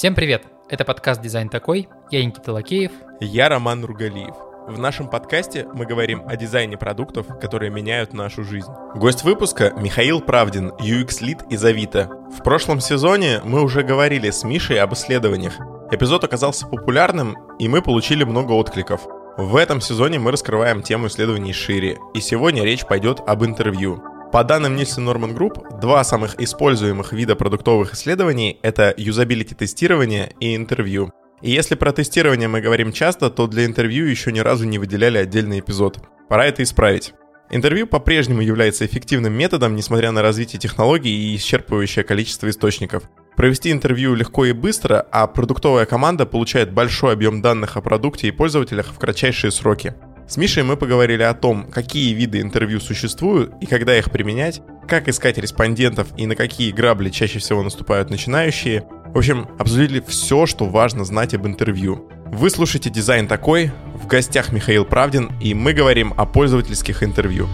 Всем привет! Это подкаст «Дизайн такой». Я Никита Лакеев. Я Роман Ругалиев. В нашем подкасте мы говорим о дизайне продуктов, которые меняют нашу жизнь. Гость выпуска — Михаил Правдин, UX-лид из Авито. В прошлом сезоне мы уже говорили с Мишей об исследованиях. Эпизод оказался популярным, и мы получили много откликов. В этом сезоне мы раскрываем тему исследований шире, и сегодня речь пойдет об интервью. По данным Nielsen Norman Group, два самых используемых вида продуктовых исследований — это юзабилити тестирование и интервью. И если про тестирование мы говорим часто, то для интервью еще ни разу не выделяли отдельный эпизод. Пора это исправить. Интервью по-прежнему является эффективным методом, несмотря на развитие технологий и исчерпывающее количество источников. Провести интервью легко и быстро, а продуктовая команда получает большой объем данных о продукте и пользователях в кратчайшие сроки. С Мишей мы поговорили о том, какие виды интервью существуют и когда их применять, как искать респондентов и на какие грабли чаще всего наступают начинающие. В общем, обсудили все, что важно знать об интервью. Вы слушаете «Дизайн такой», в гостях Михаил Правдин, и мы говорим о пользовательских интервью.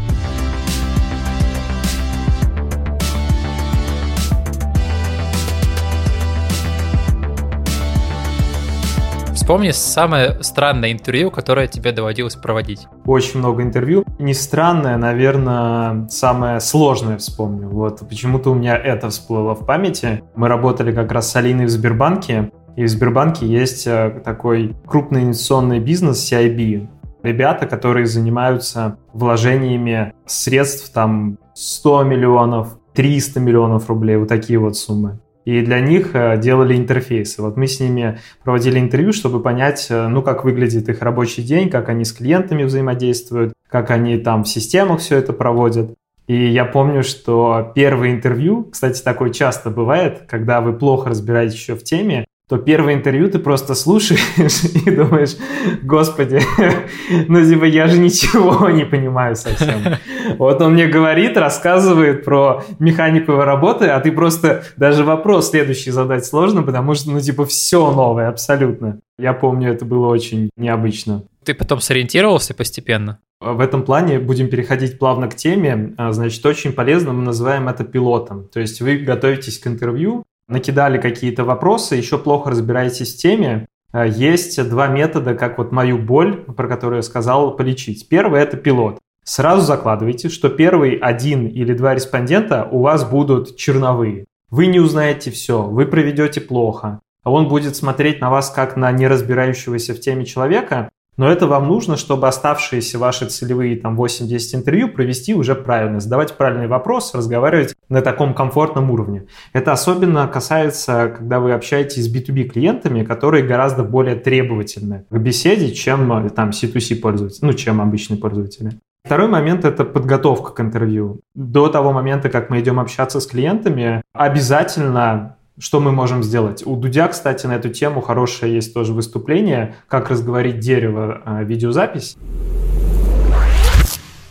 Вспомни самое странное интервью, которое тебе доводилось проводить. Очень много интервью. Не странное, наверное, самое сложное вспомню. Вот почему-то у меня это всплыло в памяти. Мы работали как раз с Алиной в Сбербанке, и в Сбербанке есть э, такой крупный инвестиционный бизнес CIB. Ребята, которые занимаются вложениями средств там 100 миллионов, 300 миллионов рублей, вот такие вот суммы и для них э, делали интерфейсы. Вот мы с ними проводили интервью, чтобы понять, э, ну, как выглядит их рабочий день, как они с клиентами взаимодействуют, как они там в системах все это проводят. И я помню, что первое интервью, кстати, такое часто бывает, когда вы плохо разбираетесь еще в теме, то первое интервью ты просто слушаешь и думаешь, господи, ну типа я же ничего не понимаю совсем. Вот он мне говорит, рассказывает про механику его работы, а ты просто даже вопрос следующий задать сложно, потому что ну типа все новое абсолютно. Я помню, это было очень необычно. Ты потом сориентировался постепенно? В этом плане будем переходить плавно к теме. А, значит, очень полезно мы называем это пилотом. То есть вы готовитесь к интервью, накидали какие-то вопросы, еще плохо разбираетесь в теме, э, есть два метода, как вот мою боль, про которую я сказал, полечить. Первый – это пилот. Сразу закладывайте, что первый один или два респондента у вас будут черновые. Вы не узнаете все, вы проведете плохо. Он будет смотреть на вас как на неразбирающегося в теме человека, но это вам нужно, чтобы оставшиеся ваши целевые там 8-10 интервью провести уже правильно, задавать правильный вопрос, разговаривать на таком комфортном уровне. Это особенно касается, когда вы общаетесь с B2B клиентами, которые гораздо более требовательны к беседе, чем там C2C пользователи, ну, чем обычные пользователи. Второй момент – это подготовка к интервью. До того момента, как мы идем общаться с клиентами, обязательно что мы можем сделать? У Дудя, кстати, на эту тему хорошее есть тоже выступление, как разговорить дерево, а, видеозапись.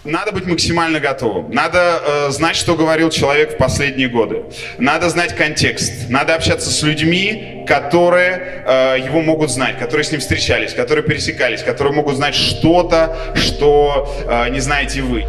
Надо быть максимально готовым. Надо э, знать, что говорил человек в последние годы. Надо знать контекст. Надо общаться с людьми, которые э, его могут знать, которые с ним встречались, которые пересекались, которые могут знать что-то, что э, не знаете вы.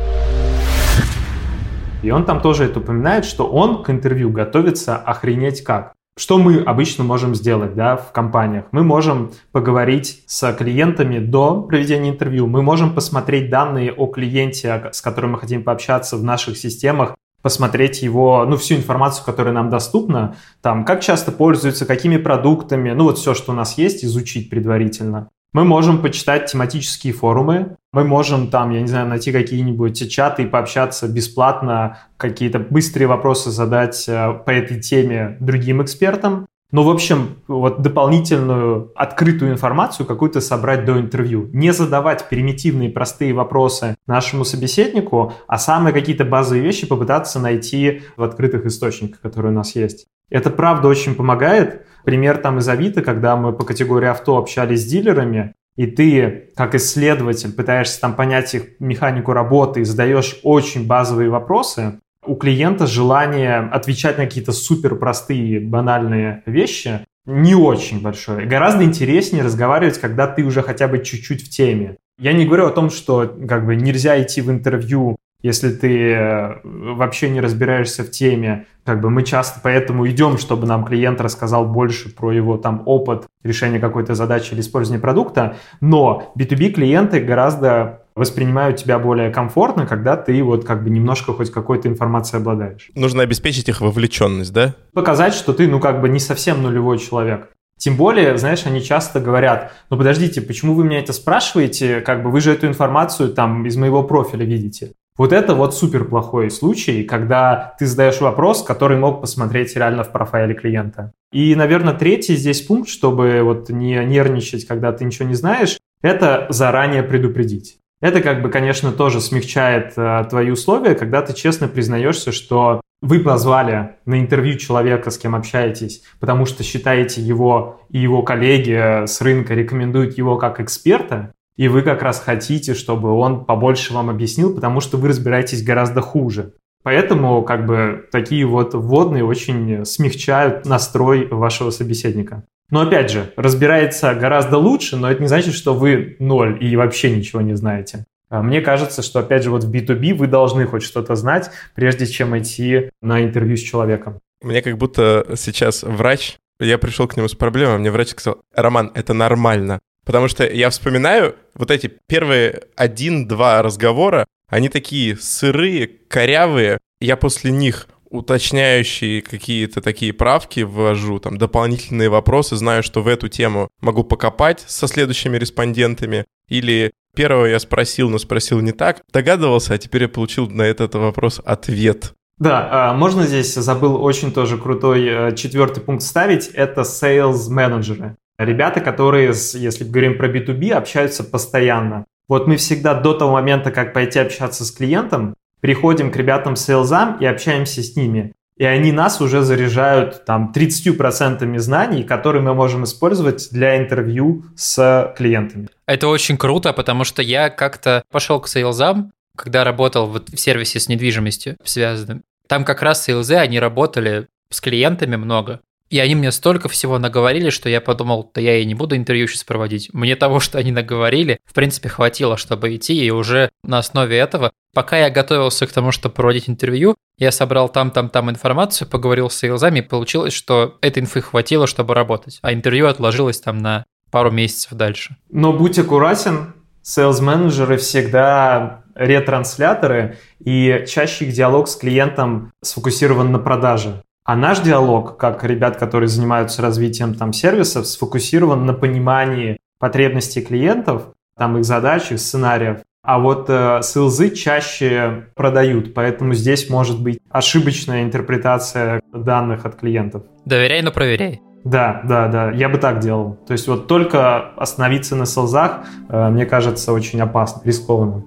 И он там тоже это упоминает, что он к интервью готовится охренеть как. Что мы обычно можем сделать да, в компаниях? Мы можем поговорить с клиентами до проведения интервью, мы можем посмотреть данные о клиенте, с которым мы хотим пообщаться в наших системах, посмотреть его, ну, всю информацию, которая нам доступна, там, как часто пользуются, какими продуктами, ну, вот все, что у нас есть, изучить предварительно. Мы можем почитать тематические форумы, мы можем там, я не знаю, найти какие-нибудь чаты и пообщаться бесплатно, какие-то быстрые вопросы задать э, по этой теме другим экспертам. Ну, в общем, вот дополнительную открытую информацию какую-то собрать до интервью. Не задавать примитивные простые вопросы нашему собеседнику, а самые какие-то базовые вещи попытаться найти в открытых источниках, которые у нас есть. Это правда очень помогает. Пример там из Авито, когда мы по категории авто общались с дилерами, и ты, как исследователь, пытаешься там понять их механику работы и задаешь очень базовые вопросы, у клиента желание отвечать на какие-то супер простые, банальные вещи не очень большое. Гораздо интереснее разговаривать, когда ты уже хотя бы чуть-чуть в теме. Я не говорю о том, что как бы нельзя идти в интервью Если ты э, вообще не разбираешься в теме, как бы мы часто поэтому идем, чтобы нам клиент рассказал больше про его там опыт решения какой-то задачи или использования продукта, но B2B клиенты гораздо воспринимают тебя более комфортно, когда ты вот как бы немножко хоть какой-то информацией обладаешь. Нужно обеспечить их вовлеченность, да? Показать, что ты, ну, как бы не совсем нулевой человек. Тем более, знаешь, они часто говорят, ну подождите, почему вы меня это спрашиваете, как бы вы же эту информацию там из моего профиля видите. Вот это вот супер плохой случай, когда ты задаешь вопрос, который мог посмотреть реально в профайле клиента. И, наверное, третий здесь пункт, чтобы вот не нервничать, когда ты ничего не знаешь, это заранее предупредить. Это как бы, конечно, тоже смягчает э, твои условия, когда ты честно признаешься, что вы позвали на интервью человека, с кем общаетесь, потому что считаете его и его коллеги с рынка рекомендуют его как эксперта, и вы как раз хотите, чтобы он побольше вам объяснил, потому что вы разбираетесь гораздо хуже. Поэтому как бы такие вот вводные очень смягчают настрой вашего собеседника. Но опять же, разбирается гораздо лучше, но это не значит, что вы ноль и вообще ничего не знаете. А мне кажется, что опять же вот в B2B вы должны хоть что-то знать, прежде чем идти на интервью с человеком. Мне как будто сейчас врач, я пришел к нему с проблемой, мне врач сказал, Роман, это нормально. Потому что я вспоминаю вот эти первые один-два разговора, они такие сырые, корявые. Я после них уточняющие какие-то такие правки ввожу, там дополнительные вопросы, знаю, что в эту тему могу покопать со следующими респондентами, или первого я спросил, но спросил не так, догадывался, а теперь я получил на этот вопрос ответ. Да, а, можно здесь забыл очень тоже крутой э, четвертый пункт ставить, это sales менеджеры. Ребята, которые, если говорим про B2B, общаются постоянно. Вот мы всегда до того момента, как пойти общаться с клиентом, приходим к ребятам сейлзам и общаемся с ними. И они нас уже заряжают там 30% знаний, которые мы можем использовать для интервью с клиентами. Это очень круто, потому что я как-то пошел к сейлзам, когда работал вот в сервисе с недвижимостью связанным. Там как раз сейлзы, они работали с клиентами много. И они мне столько всего наговорили, что я подумал, да я и не буду интервью сейчас проводить. Мне того, что они наговорили, в принципе, хватило, чтобы идти, и уже на основе этого, пока я готовился к тому, чтобы проводить интервью, я собрал там-там-там информацию, поговорил с сейлзами, и получилось, что этой инфы хватило, чтобы работать, а интервью отложилось там на пару месяцев дальше. Но будь аккуратен, сейлз-менеджеры всегда ретрансляторы, и чаще их диалог с клиентом сфокусирован на продаже. А наш диалог, как ребят, которые занимаются развитием там сервисов, сфокусирован на понимании потребностей клиентов, там их задач, их сценариев. А вот э, СЛЗ чаще продают, поэтому здесь может быть ошибочная интерпретация данных от клиентов. Доверяй, но проверяй. Да, да, да, я бы так делал. То есть вот только остановиться на селзах, э, мне кажется, очень опасно, рискованно.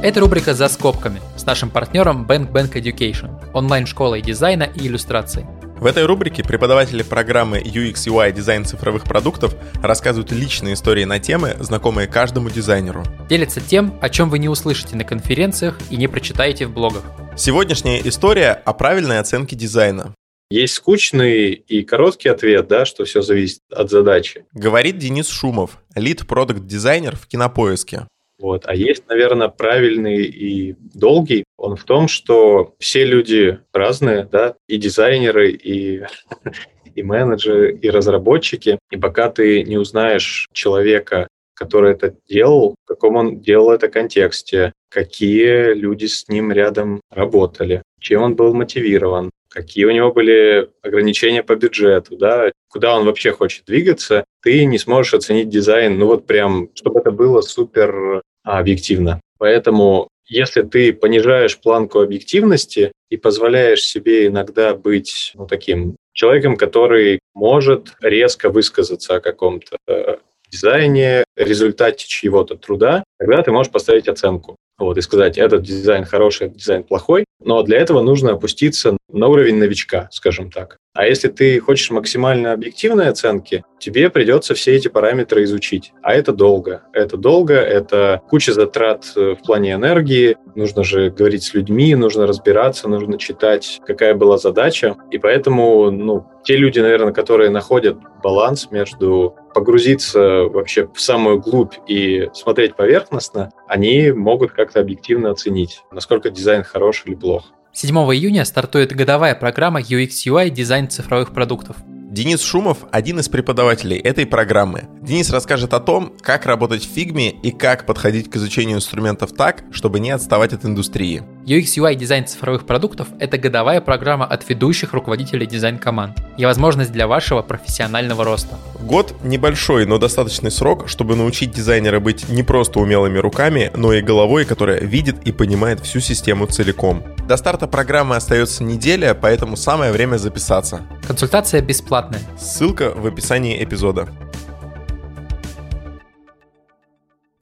Это рубрика «За скобками» с нашим партнером Bank Bank Education, онлайн-школой дизайна и иллюстрации. В этой рубрике преподаватели программы UX UI дизайн цифровых продуктов рассказывают личные истории на темы, знакомые каждому дизайнеру. Делятся тем, о чем вы не услышите на конференциях и не прочитаете в блогах. Сегодняшняя история о правильной оценке дизайна. Есть скучный и короткий ответ, да, что все зависит от задачи. Говорит Денис Шумов, лид-продукт-дизайнер в Кинопоиске. Вот. А есть, наверное, правильный и долгий. Он в том, что все люди разные, да, и дизайнеры, и, и менеджеры, и разработчики. И пока ты не узнаешь человека, который это делал, в каком он делал это контексте, какие люди с ним рядом работали, чем он был мотивирован, какие у него были ограничения по бюджету, да, куда он вообще хочет двигаться, ты не сможешь оценить дизайн, ну вот прям, чтобы это было супер объективно. Поэтому если ты понижаешь планку объективности и позволяешь себе иногда быть ну, таким человеком, который может резко высказаться о каком-то э, дизайне, результате чьего-то труда, тогда ты можешь поставить оценку. Вот, и сказать, этот дизайн хороший, этот дизайн плохой. Но для этого нужно опуститься на уровень новичка, скажем так. А если ты хочешь максимально объективной оценки, тебе придется все эти параметры изучить. А это долго. Это долго, это куча затрат э, в плане энергии. Нужно же говорить с людьми, нужно разбираться, нужно читать, какая была задача. И поэтому, ну, те люди, наверное, которые находят баланс между погрузиться вообще в самую глубь и смотреть поверхностно, они могут как-то объективно оценить, насколько дизайн хорош или плох. 7 июня стартует годовая программа UX-UI дизайн цифровых продуктов. Денис Шумов – один из преподавателей этой программы. Денис расскажет о том, как работать в фигме и как подходить к изучению инструментов так, чтобы не отставать от индустрии. UX-UI дизайн цифровых продуктов – это годовая программа от ведущих руководителей дизайн-команд и возможность для вашего профессионального роста. Год – небольшой, но достаточный срок, чтобы научить дизайнера быть не просто умелыми руками, но и головой, которая видит и понимает всю систему целиком. До старта программы остается неделя, поэтому самое время записаться. Консультация бесплатная. Ссылка в описании эпизода.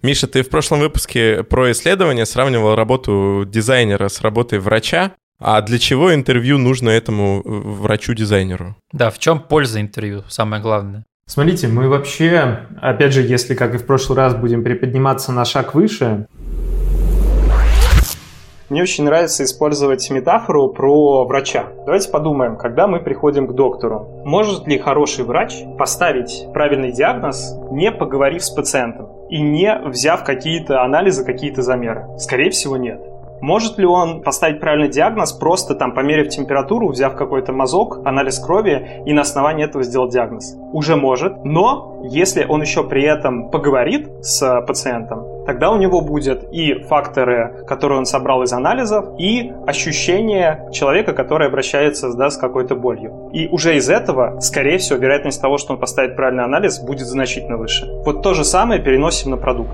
Миша, ты в прошлом выпуске про исследование сравнивал работу дизайнера с работой врача. А для чего интервью нужно этому врачу-дизайнеру? Да, в чем польза интервью, самое главное? Смотрите, мы вообще, опять же, если, как и в прошлый раз, будем приподниматься на шаг выше, мне очень нравится использовать метафору про врача. Давайте подумаем, когда мы приходим к доктору. Может ли хороший врач поставить правильный диагноз, не поговорив с пациентом и не взяв какие-то анализы, какие-то замеры? Скорее всего, нет. Может ли он поставить правильный диагноз, просто там померив температуру, взяв какой-то мазок, анализ крови и на основании этого сделать диагноз? Уже может, но если он еще при этом поговорит с пациентом, тогда у него будет и факторы, которые он собрал из анализов, и ощущение человека, который обращается да, с какой-то болью. И уже из этого, скорее всего, вероятность того, что он поставит правильный анализ, будет значительно выше. Вот то же самое переносим на продукт.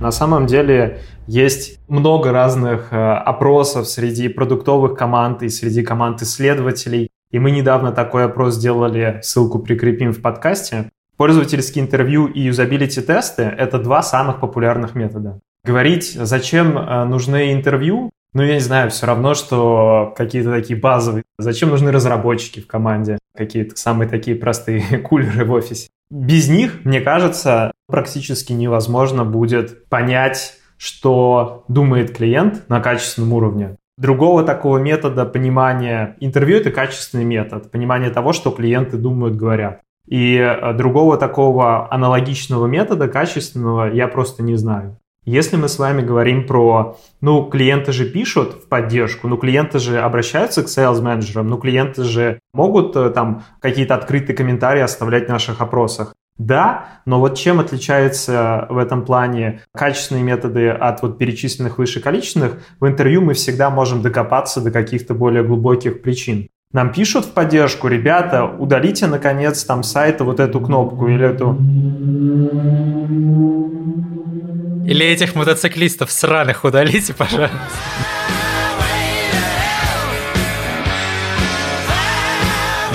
На самом деле есть много разных э, опросов среди продуктовых команд и среди команд исследователей. И мы недавно такой опрос сделали, ссылку прикрепим в подкасте. Пользовательские интервью и юзабилити-тесты — это два самых популярных метода. Говорить, зачем э, нужны интервью, ну, я не знаю, все равно, что какие-то такие базовые. Зачем нужны разработчики в команде? Какие-то самые такие простые кулеры в офисе. Без них, мне кажется, практически невозможно будет понять, что думает клиент на качественном уровне. Другого такого метода понимания интервью – это качественный метод, понимание того, что клиенты думают, говорят. И э, другого такого аналогичного метода, качественного, я просто не знаю. Если мы с вами говорим про, ну, клиенты же пишут в поддержку, ну, клиенты же обращаются к sales менеджерам ну, клиенты же могут э, там какие-то открытые комментарии оставлять в наших опросах. Да, но вот чем отличается в этом плане качественные методы от вот перечисленных выше количественных, в интервью мы всегда можем докопаться до каких-то более глубоких причин. Нам пишут в поддержку, ребята, удалите наконец там сайта вот эту кнопку или эту или этих мотоциклистов сраных удалите, пожалуйста.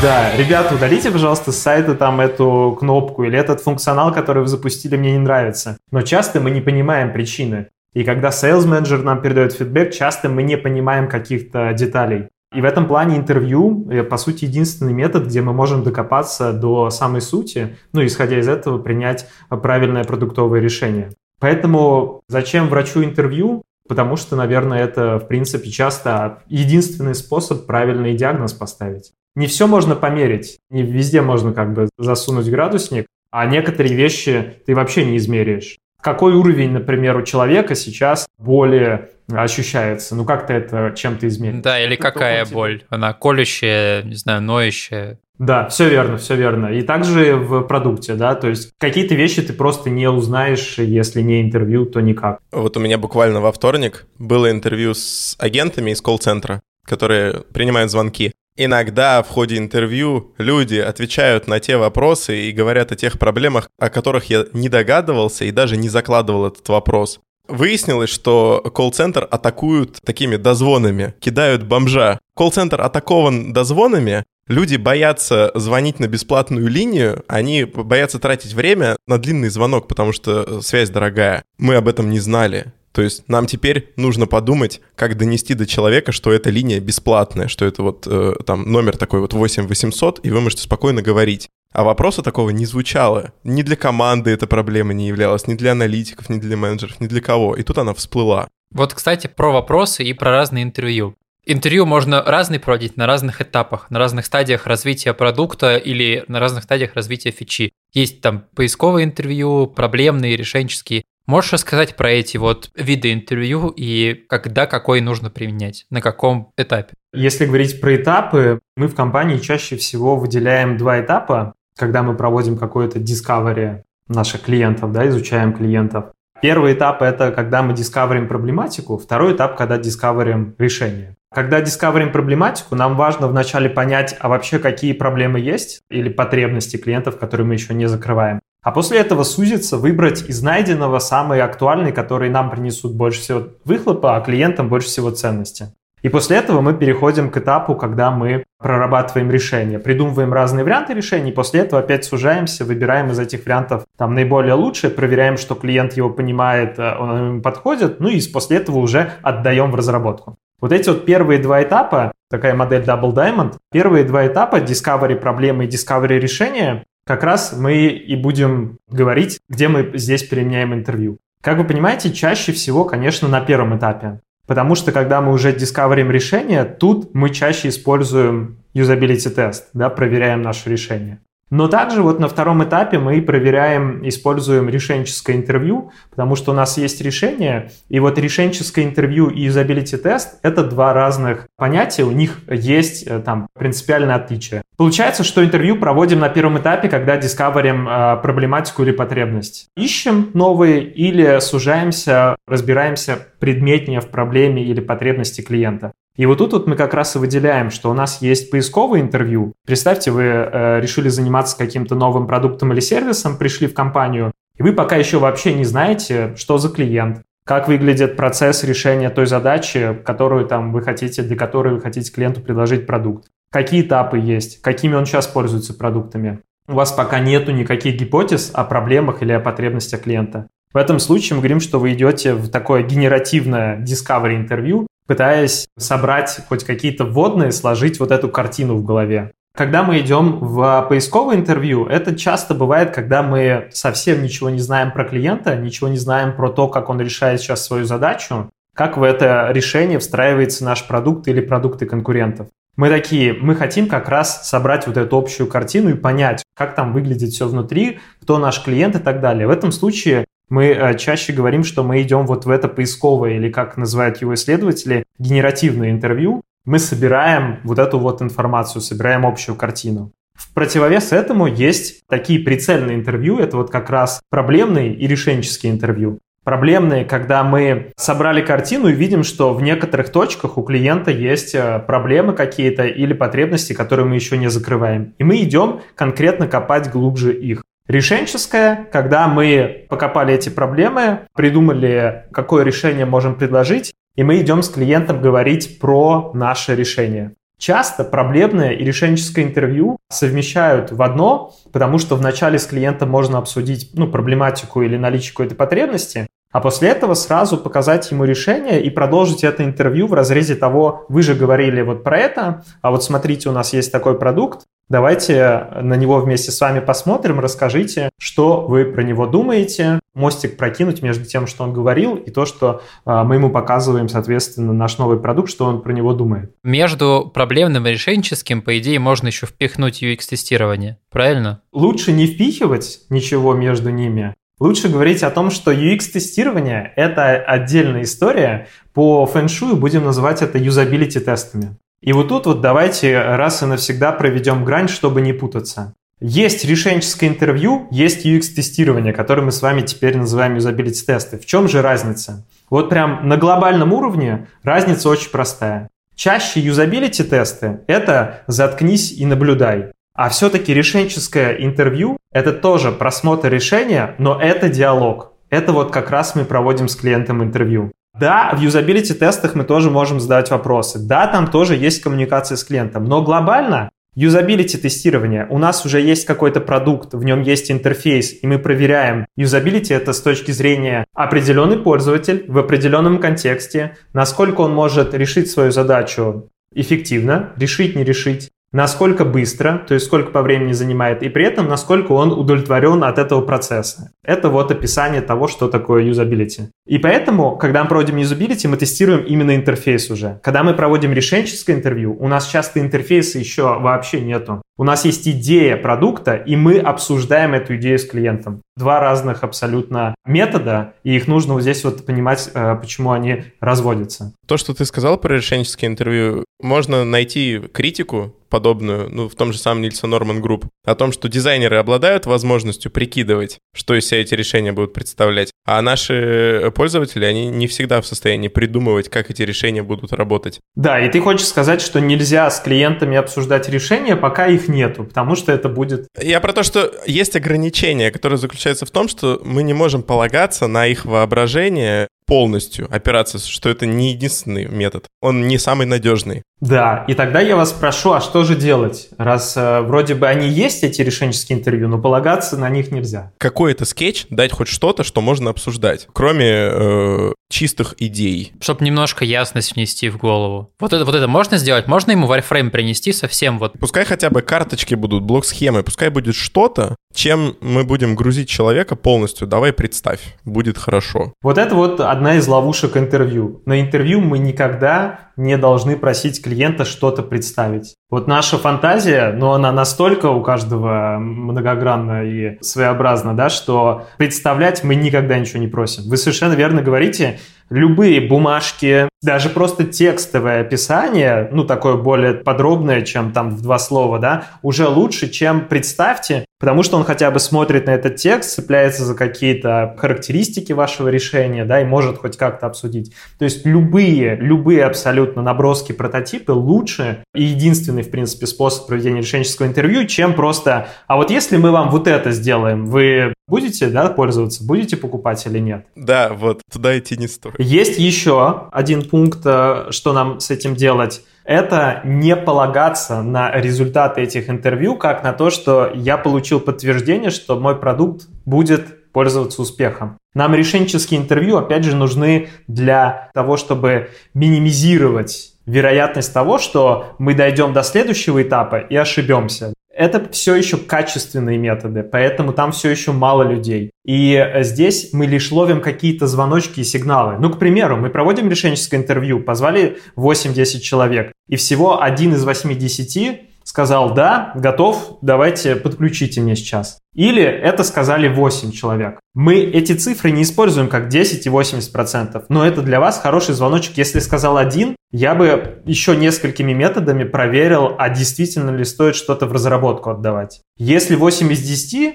Да, ребята, удалите, пожалуйста, с сайта там эту кнопку или этот функционал, который вы запустили, мне не нравится. Но часто мы не понимаем причины. И когда sales менеджер нам передает фидбэк, часто мы не понимаем каких-то деталей. И в этом плане интервью, э, по сути, единственный метод, где мы можем докопаться до самой сути, ну, исходя из этого, принять правильное продуктовое решение. Поэтому зачем врачу интервью? Потому что, наверное, это, в принципе, часто единственный способ правильный диагноз поставить. Не все можно померить, не везде можно как бы засунуть градусник, а некоторые вещи ты вообще не измеряешь. Какой уровень, например, у человека сейчас более ощущается? Ну, как ты это чем-то измеришь? Да, или какая боль? Она колющая, не знаю, ноющая? Да, все верно, все верно. И также в продукте, да, то есть какие-то вещи ты просто не узнаешь, если не интервью, то никак. Вот у меня буквально во вторник было интервью с агентами из колл-центра, которые принимают звонки. Иногда в ходе интервью люди отвечают на те вопросы и говорят о тех проблемах, о которых я не догадывался и даже не закладывал этот вопрос. Выяснилось, что колл-центр атакуют такими дозвонами, кидают бомжа. Колл-центр атакован дозвонами, Люди боятся звонить на бесплатную линию, они боятся тратить время на длинный звонок, потому что связь дорогая. Мы об этом не знали. То есть нам теперь нужно подумать, как донести до человека, что эта линия бесплатная, что это вот э, там номер такой вот 8800, и вы можете спокойно говорить. А вопроса такого не звучало. Ни для команды эта проблема не являлась, ни для аналитиков, ни для менеджеров, ни для кого. И тут она всплыла. Вот, кстати, про вопросы и про разные интервью. Интервью можно разные проводить на разных этапах, на разных стадиях развития продукта или на разных стадиях развития фичи. Есть там поисковые интервью, проблемные, решенческие. Можешь рассказать про эти вот виды интервью и когда какой нужно применять, на каком этапе? Если говорить про этапы, мы в компании чаще всего выделяем два этапа, когда мы проводим какое-то discovery наших клиентов, да, изучаем клиентов. Первый этап – это когда мы дискаверим проблематику, второй этап – когда дискаверим решение. Когда дискаверим проблематику, нам важно вначале понять, а вообще какие проблемы есть или потребности клиентов, которые мы еще не закрываем. А после этого сузиться, выбрать из найденного самые актуальные, которые нам принесут больше всего выхлопа, а клиентам больше всего ценности. И после этого мы переходим к этапу, когда мы прорабатываем решения, придумываем разные варианты решений, после этого опять сужаемся, выбираем из этих вариантов там наиболее лучшее, проверяем, что клиент его понимает, э, он ему подходит, ну и после этого уже отдаем в разработку. Вот эти вот первые два этапа, такая модель Double Diamond, первые два этапа Discovery проблемы и Discovery решения, как раз мы и будем говорить, где мы здесь применяем интервью. Как вы понимаете, чаще всего, конечно, на первом этапе. Потому что когда мы уже дискаверим решение, тут мы чаще используем юзабилити тест, да, проверяем наше решение. Но также вот на втором этапе мы проверяем, используем решенческое интервью, потому что у нас есть решение, и вот решенческое интервью и юзабилити тест — это два разных понятия, у них есть э, там принципиальное отличие. Получается, что интервью проводим на первом этапе, когда дискаверим э, проблематику или потребность. Ищем новые или сужаемся, разбираемся предметнее в проблеме или потребности клиента. И вот тут вот мы как раз и выделяем, что у нас есть поисковое интервью. Представьте, вы э, решили заниматься каким-то новым продуктом или сервисом, пришли в компанию, и вы пока еще вообще не знаете, что за клиент, как выглядит процесс решения той задачи, которую там вы хотите, для которой вы хотите клиенту предложить продукт. Какие этапы есть, какими он сейчас пользуется продуктами. У вас пока нету никаких гипотез о проблемах или о потребностях клиента. В этом случае мы говорим, что вы идете в такое генеративное discovery интервью, пытаясь собрать хоть какие-то вводные, сложить вот эту картину в голове. Когда мы идем в поисковое интервью, это часто бывает, когда мы совсем ничего не знаем про клиента, ничего не знаем про то, как он решает сейчас свою задачу, как в это решение встраивается наш продукт или продукты конкурентов. Мы такие, мы хотим как раз собрать вот эту общую картину и понять, как там выглядит все внутри, кто наш клиент и так далее. В этом случае мы э, чаще говорим, что мы идем вот в это поисковое, или как называют его исследователи, генеративное интервью. Мы собираем вот эту вот информацию, собираем общую картину. В противовес этому есть такие прицельные интервью, это вот как раз проблемные и решенческие интервью. Проблемные, когда мы собрали картину и видим, что в некоторых точках у клиента есть э, проблемы какие-то или потребности, которые мы еще не закрываем. И мы идем конкретно копать глубже их. Решенческое, когда мы покопали эти проблемы, придумали, какое решение можем предложить, и мы идем с клиентом говорить про наше решение. Часто проблемное и решенческое интервью совмещают в одно, потому что вначале с клиентом можно обсудить ну, проблематику или наличие какой-то потребности, а после этого сразу показать ему решение и продолжить это интервью в разрезе того, вы же говорили вот про это, а вот смотрите, у нас есть такой продукт, давайте на него вместе с вами посмотрим, расскажите, что вы про него думаете, мостик прокинуть между тем, что он говорил, и то, что а, мы ему показываем, соответственно, наш новый продукт, что он про него думает. Между проблемным и решенческим, по идее, можно еще впихнуть UX-тестирование, правильно? Лучше не впихивать ничего между ними, Лучше говорить о том, что UX-тестирование — это отдельная история. По фэншую будем называть это юзабилити тестами. И вот тут вот давайте раз и навсегда проведем грань, чтобы не путаться. Есть решенческое интервью, есть UX-тестирование, которое мы с вами теперь называем юзабилити тесты. В чем же разница? Вот прям на глобальном уровне разница очень простая. Чаще юзабилити тесты — это «заткнись и наблюдай». А все-таки решенческое интервью — это тоже просмотр решения, но это диалог. Это вот как раз мы проводим с клиентом интервью. Да, в юзабилити тестах мы тоже можем задать вопросы. Да, там тоже есть коммуникация с клиентом. Но глобально Юзабилити тестирование. У нас уже есть какой-то продукт, в нем есть интерфейс, и мы проверяем. Юзабилити это с точки зрения определенный пользователь в определенном контексте, насколько он может решить свою задачу эффективно, решить, не решить, насколько быстро, то есть сколько по времени занимает, и при этом насколько он удовлетворен от этого процесса. Это вот описание того, что такое юзабилити. И поэтому, когда мы проводим юзабилити, мы тестируем именно интерфейс уже. Когда мы проводим решенческое интервью, у нас часто интерфейса еще вообще нету. У нас есть идея продукта, и мы обсуждаем эту идею с клиентом. Два разных абсолютно метода, и их нужно вот здесь вот понимать, э, почему они разводятся. То, что ты сказал про решенческое интервью, можно найти критику подобную, ну, в том же самом Nielsen Norman Group, о том, что дизайнеры обладают возможностью прикидывать, что из себя эти решения будут представлять, а наши пользователи, они не всегда в состоянии придумывать, как эти решения будут работать. Да, и ты хочешь сказать, что нельзя с клиентами обсуждать решения, пока их нету, потому что это будет... Я про то, что есть ограничения, которые заключаются в том, что мы не можем полагаться на их воображение полностью опираться, что это не единственный метод. Он не самый надежный. Да, и тогда я вас прошу, а что же делать, раз э, вроде бы они есть, эти решенческие интервью, но полагаться на них нельзя? Какой это скетч, дать хоть что-то, что можно обсуждать, кроме э, чистых идей. Чтобы немножко ясность внести в голову. Вот это, вот это можно сделать? Можно ему варфрейм принести совсем вот? Пускай хотя бы карточки будут, блок-схемы, пускай будет что-то, чем мы будем грузить человека полностью. Давай представь, будет хорошо. Вот это вот одна из ловушек интервью. На интервью мы никогда не должны просить клиента что-то представить. Вот наша фантазия, но она настолько у каждого многогранна и своеобразна, да, что представлять мы никогда ничего не просим. Вы совершенно верно говорите, любые бумажки, даже просто текстовое описание, ну, такое более подробное, чем там в два слова, да, уже лучше, чем представьте, потому что он хотя бы смотрит на этот текст, цепляется за какие-то характеристики вашего решения, да, и может хоть как-то обсудить. То есть любые, любые абсолютно наброски, прототипы лучше и единственный, в принципе, способ проведения решенческого интервью, чем просто, а вот если мы вам вот это сделаем, вы будете, да, пользоваться, будете покупать или нет? Да, вот, туда идти не стоит. Есть еще один пункт, что нам с этим делать. Это не полагаться на результаты этих интервью, как на то, что я получил подтверждение, что мой продукт будет пользоваться успехом. Нам решенческие интервью, опять же, нужны для того, чтобы минимизировать вероятность того, что мы дойдем до следующего этапа и ошибемся это все еще качественные методы, поэтому там все еще мало людей. И э, здесь мы лишь ловим какие-то звоночки и сигналы. Ну, к примеру, мы проводим решенческое интервью, позвали 8-10 человек, и всего один из 8-10 сказал «да, готов, давайте подключите мне сейчас». Или это сказали 8 человек. Мы эти цифры не используем как 10 и 80%, но это для вас хороший звоночек. Если сказал один, я бы еще несколькими методами проверил, а действительно ли стоит что-то в разработку отдавать. Если 8 из 10 э,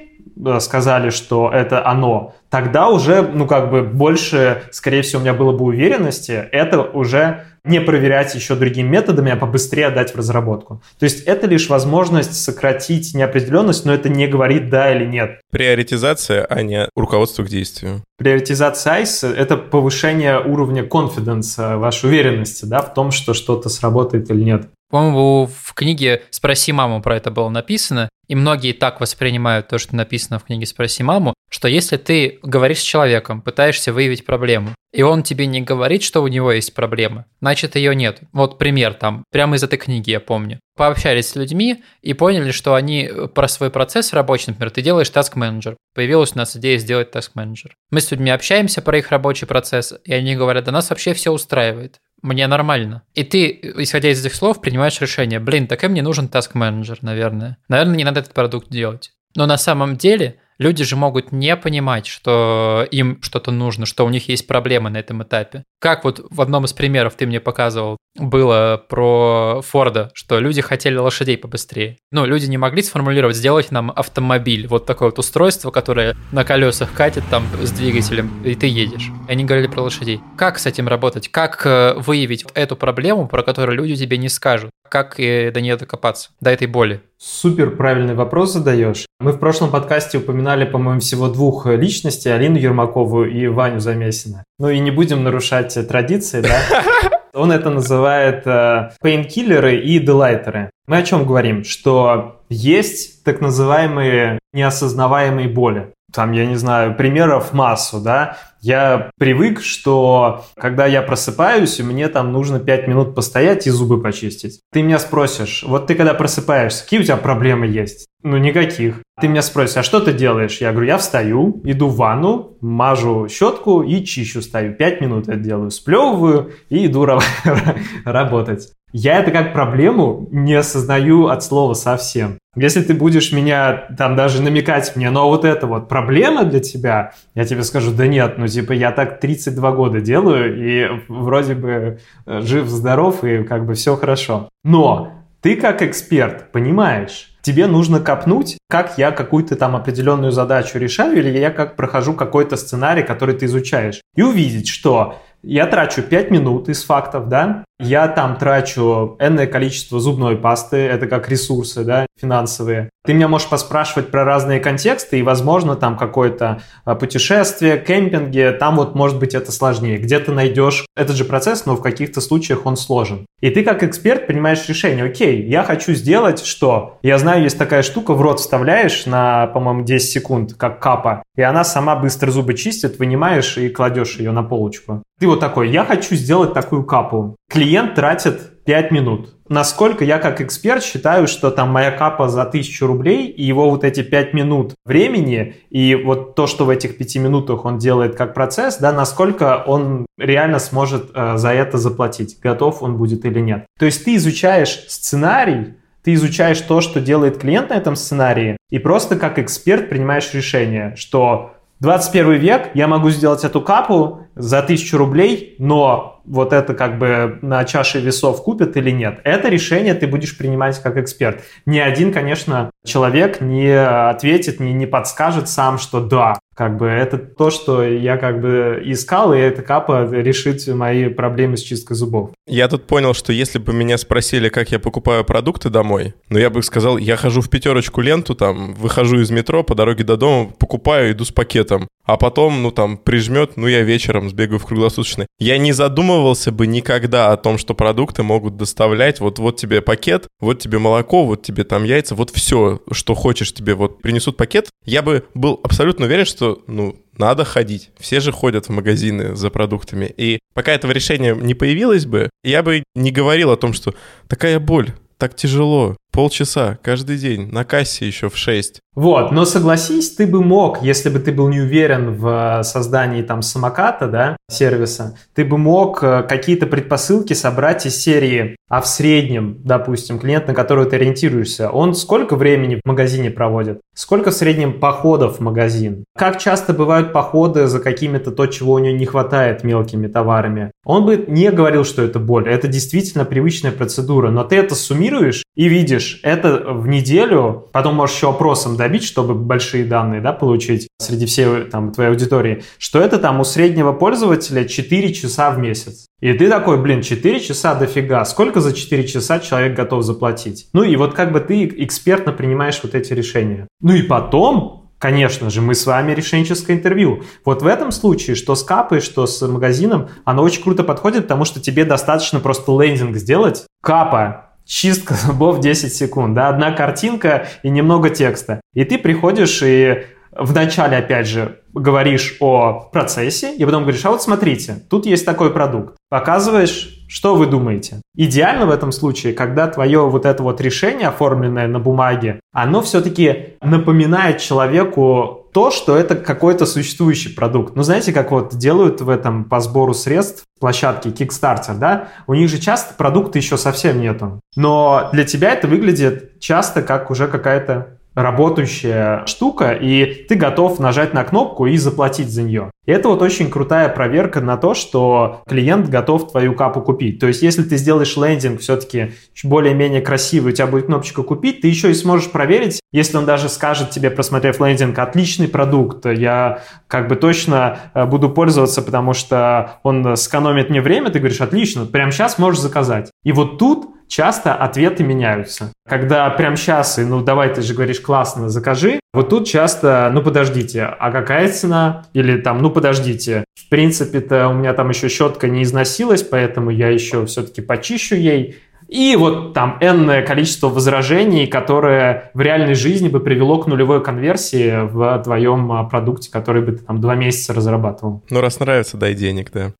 сказали, что это оно, тогда уже, ну, как бы больше, скорее всего, у меня было бы уверенности, это уже не проверять еще другими методами, а побыстрее отдать в разработку. То есть это лишь возможность сократить неопределенность, но это не говорит да или нет. Приоритизация, а не руководство к действию. Приоритизация ICE — это повышение уровня confidence, э, вашей уверенности да, в том, что что-то сработает или нет. По-моему, в книге «Спроси маму» про это было написано, и многие так воспринимают то, что написано в книге «Спроси маму», что если ты говоришь с человеком, пытаешься выявить проблему, и он тебе не говорит, что у него есть проблема, значит ее нет. Вот пример там, прямо из этой книги я помню. Пообщались с людьми и поняли, что они про свой процесс рабочий, например, ты делаешь task менеджер Появилась у нас идея сделать task менеджер Мы с людьми общаемся про их рабочий процесс, и они говорят, да нас вообще все устраивает мне нормально. И ты, исходя из этих слов, принимаешь решение, блин, так и мне нужен task-менеджер, наверное. Наверное, не надо этот продукт делать. Но на самом деле люди же могут не понимать, что им что-то нужно, что у них есть проблемы на этом этапе. Как вот в одном из примеров ты мне показывал, было про Форда, что люди хотели лошадей побыстрее. Ну, люди не могли сформулировать, сделать нам автомобиль, вот такое вот устройство, которое на колесах катит там с двигателем, и ты едешь. Они говорили про лошадей. Как с этим работать? Как э, выявить эту проблему, про которую люди тебе не скажут? Как до нее докопаться, до этой боли? Супер правильный вопрос задаешь. Мы в прошлом подкасте упоминали, по-моему, всего двух личностей, Алину Ермакову и Ваню Замесина. Ну и не будем нарушать традиции, да? Он это называет э, пейнкиллеры и делайтеры. Мы о чем говорим? Что есть так называемые неосознаваемые боли там, я не знаю, примеров массу, да, я привык, что когда я просыпаюсь, мне там нужно 5 минут постоять и зубы почистить. Ты меня спросишь, вот ты когда просыпаешься, какие у тебя проблемы есть? Ну, никаких. Ты меня спросишь, а что ты делаешь? Я говорю, я встаю, иду в ванну, мажу щетку и чищу стою. 5 минут это делаю, сплевываю и иду работать. Я это как проблему не осознаю от слова совсем. Если ты будешь меня там даже намекать мне, но вот это вот проблема для тебя, я тебе скажу, да нет, ну типа я так 32 года делаю и вроде бы э, жив-здоров и как бы все хорошо. Но ты как эксперт понимаешь, тебе нужно копнуть, как я какую-то там определенную задачу решаю или я как прохожу какой-то сценарий, который ты изучаешь, и увидеть, что я трачу 5 минут из фактов, да, я там трачу энное количество зубной пасты, это как ресурсы, да, финансовые. Ты меня можешь поспрашивать про разные контексты, и, возможно, там какое-то а, путешествие, кемпинги, там вот, может быть, это сложнее. Где ты найдешь этот же процесс, но в каких-то случаях он сложен. И ты как эксперт принимаешь решение, окей, я хочу сделать что? Я знаю, есть такая штука, в рот вставляешь на, по-моему, 10 секунд, как капа, и она сама быстро зубы чистит, вынимаешь и кладешь ее на полочку. Ты вот такой, я хочу сделать такую капу. Клиент тратит 5 минут. Насколько я как эксперт считаю, что там моя капа за 1000 рублей, и его вот эти 5 минут времени, и вот то, что в этих 5 минутах он делает как процесс, да, насколько он реально сможет э, за это заплатить, готов он будет или нет. То есть ты изучаешь сценарий, ты изучаешь то, что делает клиент на этом сценарии, и просто как эксперт принимаешь решение, что 21 век, я могу сделать эту капу за 1000 рублей, но вот это как бы на чаше весов купят или нет. Это решение ты будешь принимать как эксперт. Ни один, конечно, человек не ответит, не, не подскажет сам, что да, как бы это то, что я как бы искал, и эта капа решит мои проблемы с чисткой зубов. Я тут понял, что если бы меня спросили, как я покупаю продукты домой, ну я бы сказал, я хожу в пятерочку ленту, там, выхожу из метро по дороге до дома, покупаю, иду с пакетом. А потом, ну там, прижмет, ну я вечером сбегаю в круглосуточный. Я не задумывался бы никогда о том, что продукты могут доставлять. Вот, вот тебе пакет, вот тебе молоко, вот тебе там яйца, вот все, что хочешь тебе, вот принесут пакет. Я бы был абсолютно уверен, что, ну, надо ходить. Все же ходят в магазины за продуктами. И пока этого решения не появилось бы, я бы не говорил о том, что такая боль, так тяжело, полчаса каждый день, на кассе еще в 6. Вот, но согласись, ты бы мог, если бы ты был не уверен в э, создании там самоката, да, сервиса, ты бы мог э, какие-то предпосылки собрать из серии, а в среднем, допустим, клиент, на которого ты ориентируешься, он сколько времени в магазине проводит? Сколько в среднем походов в магазин? Как часто бывают походы за какими-то то, чего у него не хватает мелкими товарами? Он бы не говорил, что это боль. Это действительно привычная процедура, но ты это суммируешь и видишь, это в неделю, потом можешь еще опросом добить, чтобы большие данные да, получить среди всей там, твоей аудитории, что это там у среднего пользователя 4 часа в месяц. И ты такой, блин, 4 часа дофига. Сколько за 4 часа человек готов заплатить? Ну и вот как бы ты экспертно принимаешь вот эти решения. Ну и потом Конечно же, мы с вами решенческое интервью. Вот в этом случае, что с капой, что с магазином, оно очень круто подходит, потому что тебе достаточно просто лендинг сделать. Капа, чистка зубов 10 секунд, да, одна картинка и немного текста. И ты приходишь и вначале, опять же, говоришь о процессе, и потом говоришь, а вот смотрите, тут есть такой продукт. Показываешь, что вы думаете. Идеально в этом случае, когда твое вот это вот решение, оформленное на бумаге, оно все-таки напоминает человеку то, что это какой-то существующий продукт. Ну, знаете, как вот делают в этом по сбору средств площадки Kickstarter, да? У них же часто продукта еще совсем нету. Но для тебя это выглядит часто как уже какая-то работающая штука, и ты готов нажать на кнопку и заплатить за нее. И это вот очень крутая проверка на то, что клиент готов твою капу купить. То есть, если ты сделаешь лендинг все-таки более-менее красивый, у тебя будет кнопочка «Купить», ты еще и сможешь проверить, если он даже скажет тебе, просмотрев лендинг, «Отличный продукт, я как бы точно э, буду пользоваться, потому что он сэкономит мне время», ты говоришь «Отлично, прямо сейчас можешь заказать». И вот тут часто ответы меняются. Когда прям сейчас, ну давай, ты же говоришь классно, закажи, вот тут часто, ну подождите, а какая цена? Или там, ну подождите, в принципе-то у меня там еще щетка не износилась, поэтому я еще все-таки почищу ей. И вот там энное количество возражений, которое в реальной жизни бы привело к нулевой конверсии в твоем а, продукте, который бы ты там два месяца разрабатывал. Ну, раз нравится, дай денег, да.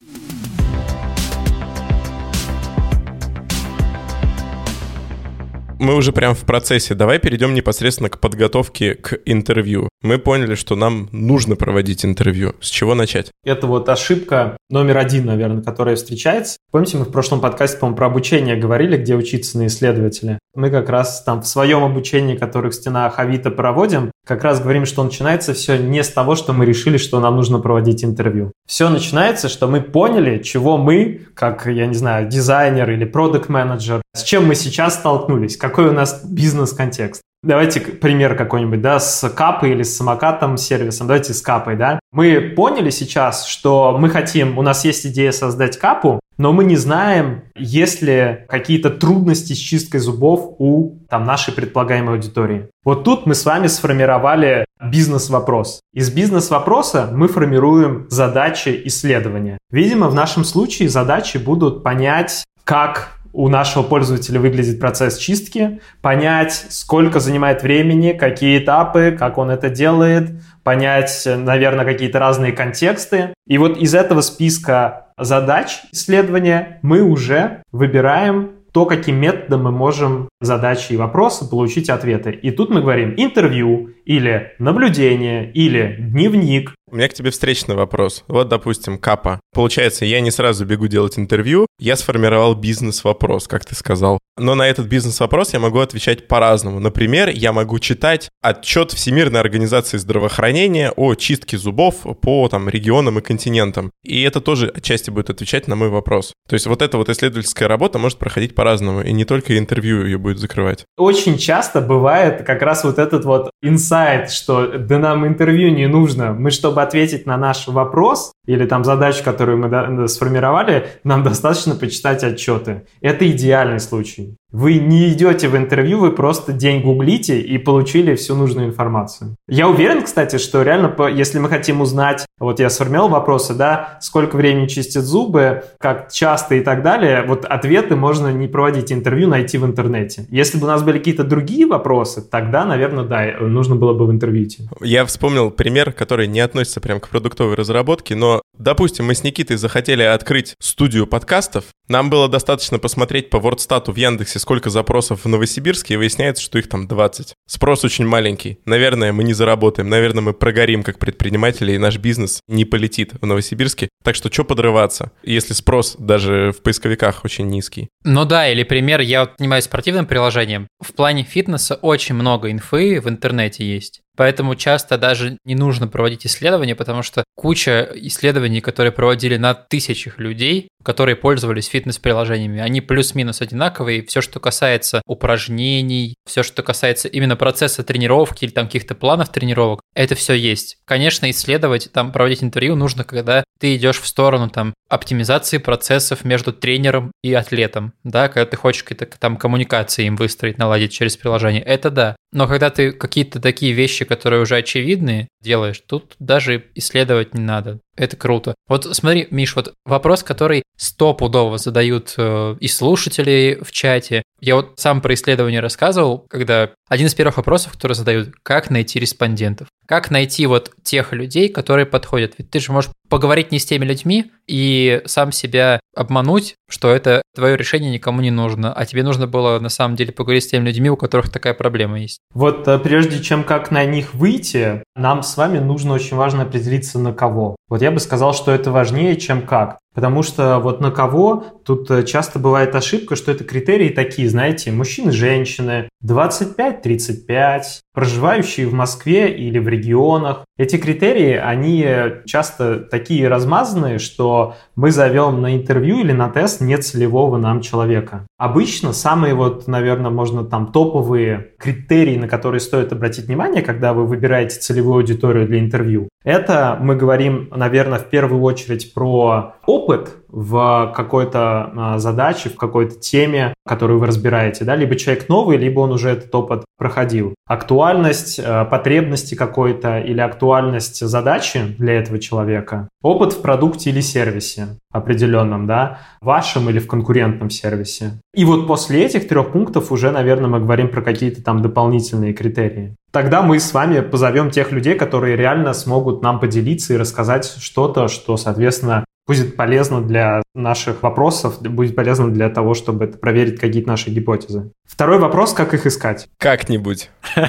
Мы уже прям в процессе. Давай перейдем непосредственно к подготовке к интервью. Мы поняли, что нам нужно проводить интервью. С чего начать? Это вот ошибка номер один, наверное, которая встречается. Помните, мы в прошлом подкасте, по-моему, про обучение говорили, где учиться на исследователя. Мы как раз там в своем обучении, которое в стенах Авито проводим, как раз говорим, что начинается все не с того, что мы решили, что нам нужно проводить интервью. Все начинается, что мы поняли, чего мы, как, я не знаю, дизайнер или продукт менеджер с чем мы сейчас столкнулись, какой у нас бизнес-контекст. Давайте пример какой-нибудь, да, с капой или с самокатом сервисом. Давайте с капой, да. Мы поняли сейчас, что мы хотим, у нас есть идея создать капу, но мы не знаем, есть ли какие-то трудности с чисткой зубов у там, нашей предполагаемой аудитории. Вот тут мы с вами сформировали бизнес-вопрос. Из бизнес-вопроса мы формируем задачи исследования. Видимо, в нашем случае задачи будут понять, как у нашего пользователя выглядит процесс чистки, понять, сколько занимает времени, какие этапы, как он это делает, понять, наверное, какие-то разные контексты. И вот из этого списка задач исследования мы уже выбираем то, каким методом мы можем задачи и вопросы получить ответы. И тут мы говорим интервью или наблюдение или дневник у меня к тебе встречный вопрос. Вот, допустим, Капа. Получается, я не сразу бегу делать интервью, я сформировал бизнес-вопрос, как ты сказал. Но на этот бизнес-вопрос я могу отвечать по-разному. Например, я могу читать отчет Всемирной организации здравоохранения о чистке зубов по там, регионам и континентам. И это тоже отчасти будет отвечать на мой вопрос. То есть вот эта вот исследовательская работа может проходить по-разному, и не только интервью ее будет закрывать. Очень часто бывает как раз вот этот вот инсайт, что да нам интервью не нужно, мы чтобы ответить на наш вопрос или там задачу, которую мы сформировали, нам достаточно почитать отчеты. Это идеальный случай. Вы не идете в интервью, вы просто день гуглите и получили всю нужную информацию. Я уверен, кстати, что реально, если мы хотим узнать, вот я сформировал вопросы, да, сколько времени чистят зубы, как часто и так далее, вот ответы можно не проводить интервью, найти в интернете. Если бы у нас были какие-то другие вопросы, тогда, наверное, да, нужно было бы в интервью идти. Я вспомнил пример, который не относится прям к продуктовой разработке, но, допустим, мы с Никитой захотели открыть студию подкастов, нам было достаточно посмотреть по WordStat в Яндексе, сколько запросов в Новосибирске, и выясняется, что их там 20. Спрос очень маленький. Наверное, мы не заработаем. Наверное, мы прогорим как предприниматели, и наш бизнес не полетит в Новосибирске. Так что что подрываться, если спрос даже в поисковиках очень низкий? Ну да, или пример, я занимаюсь спортивным приложением. В плане фитнеса очень много инфы в интернете есть. Поэтому часто даже не нужно проводить исследования, потому что куча исследований, которые проводили на тысячах людей, которые пользовались фитнес-приложениями, они плюс-минус одинаковые. Все, что касается упражнений, все, что касается именно процесса тренировки или там каких-то планов тренировок, это все есть. Конечно, исследовать, там проводить интервью нужно, когда ты идешь в сторону там оптимизации процессов между тренером и атлетом, да, когда ты хочешь какие-то там коммуникации им выстроить, наладить через приложение, это да. Но когда ты какие-то такие вещи, которые уже очевидные, делаешь, тут даже исследовать не надо. Это круто. Вот смотри, Миш, вот вопрос, который стопудово задают э, и слушатели в чате. Я вот сам про исследование рассказывал, когда один из первых вопросов, которые задают, как найти респондентов? Как найти вот тех людей, которые подходят? Ведь ты же можешь поговорить не с теми людьми и сам себя обмануть, что это твое решение никому не нужно, а тебе нужно было на самом деле поговорить с теми людьми, у которых такая проблема есть. Вот э, прежде чем как на них выйти, нам с вами нужно очень важно определиться на кого. Вот я бы сказал, что это важнее, чем как. Потому что вот на кого тут э, часто бывает ошибка, что это критерии такие, знаете, мужчины, женщины, 25-35, проживающие в Москве или в регионах. Эти критерии, они часто такие размазанные, что мы зовем на интервью или на тест нецелевого нам человека. Обычно самые вот, наверное, можно там топовые критерии, на которые стоит обратить внимание, когда вы выбираете целевую аудиторию для интервью, это мы говорим, наверное, в первую очередь про опыт в какой-то а, задаче, в какой-то теме, которую вы разбираете, да, либо человек новый, либо он уже этот опыт проходил. Актуальность а, потребности какой-то или актуальность задачи для этого человека, опыт в продукте или сервисе определенном, да, вашем или в конкурентном сервисе. И вот после этих трех пунктов уже, наверное, мы говорим про какие-то там дополнительные критерии. Тогда мы с вами позовем тех людей, которые реально смогут нам поделиться и рассказать что-то, что, соответственно, будет полезно для наших вопросов, будет полезно для того, чтобы проверить какие-то наши гипотезы. Второй вопрос, как их искать? Как-нибудь.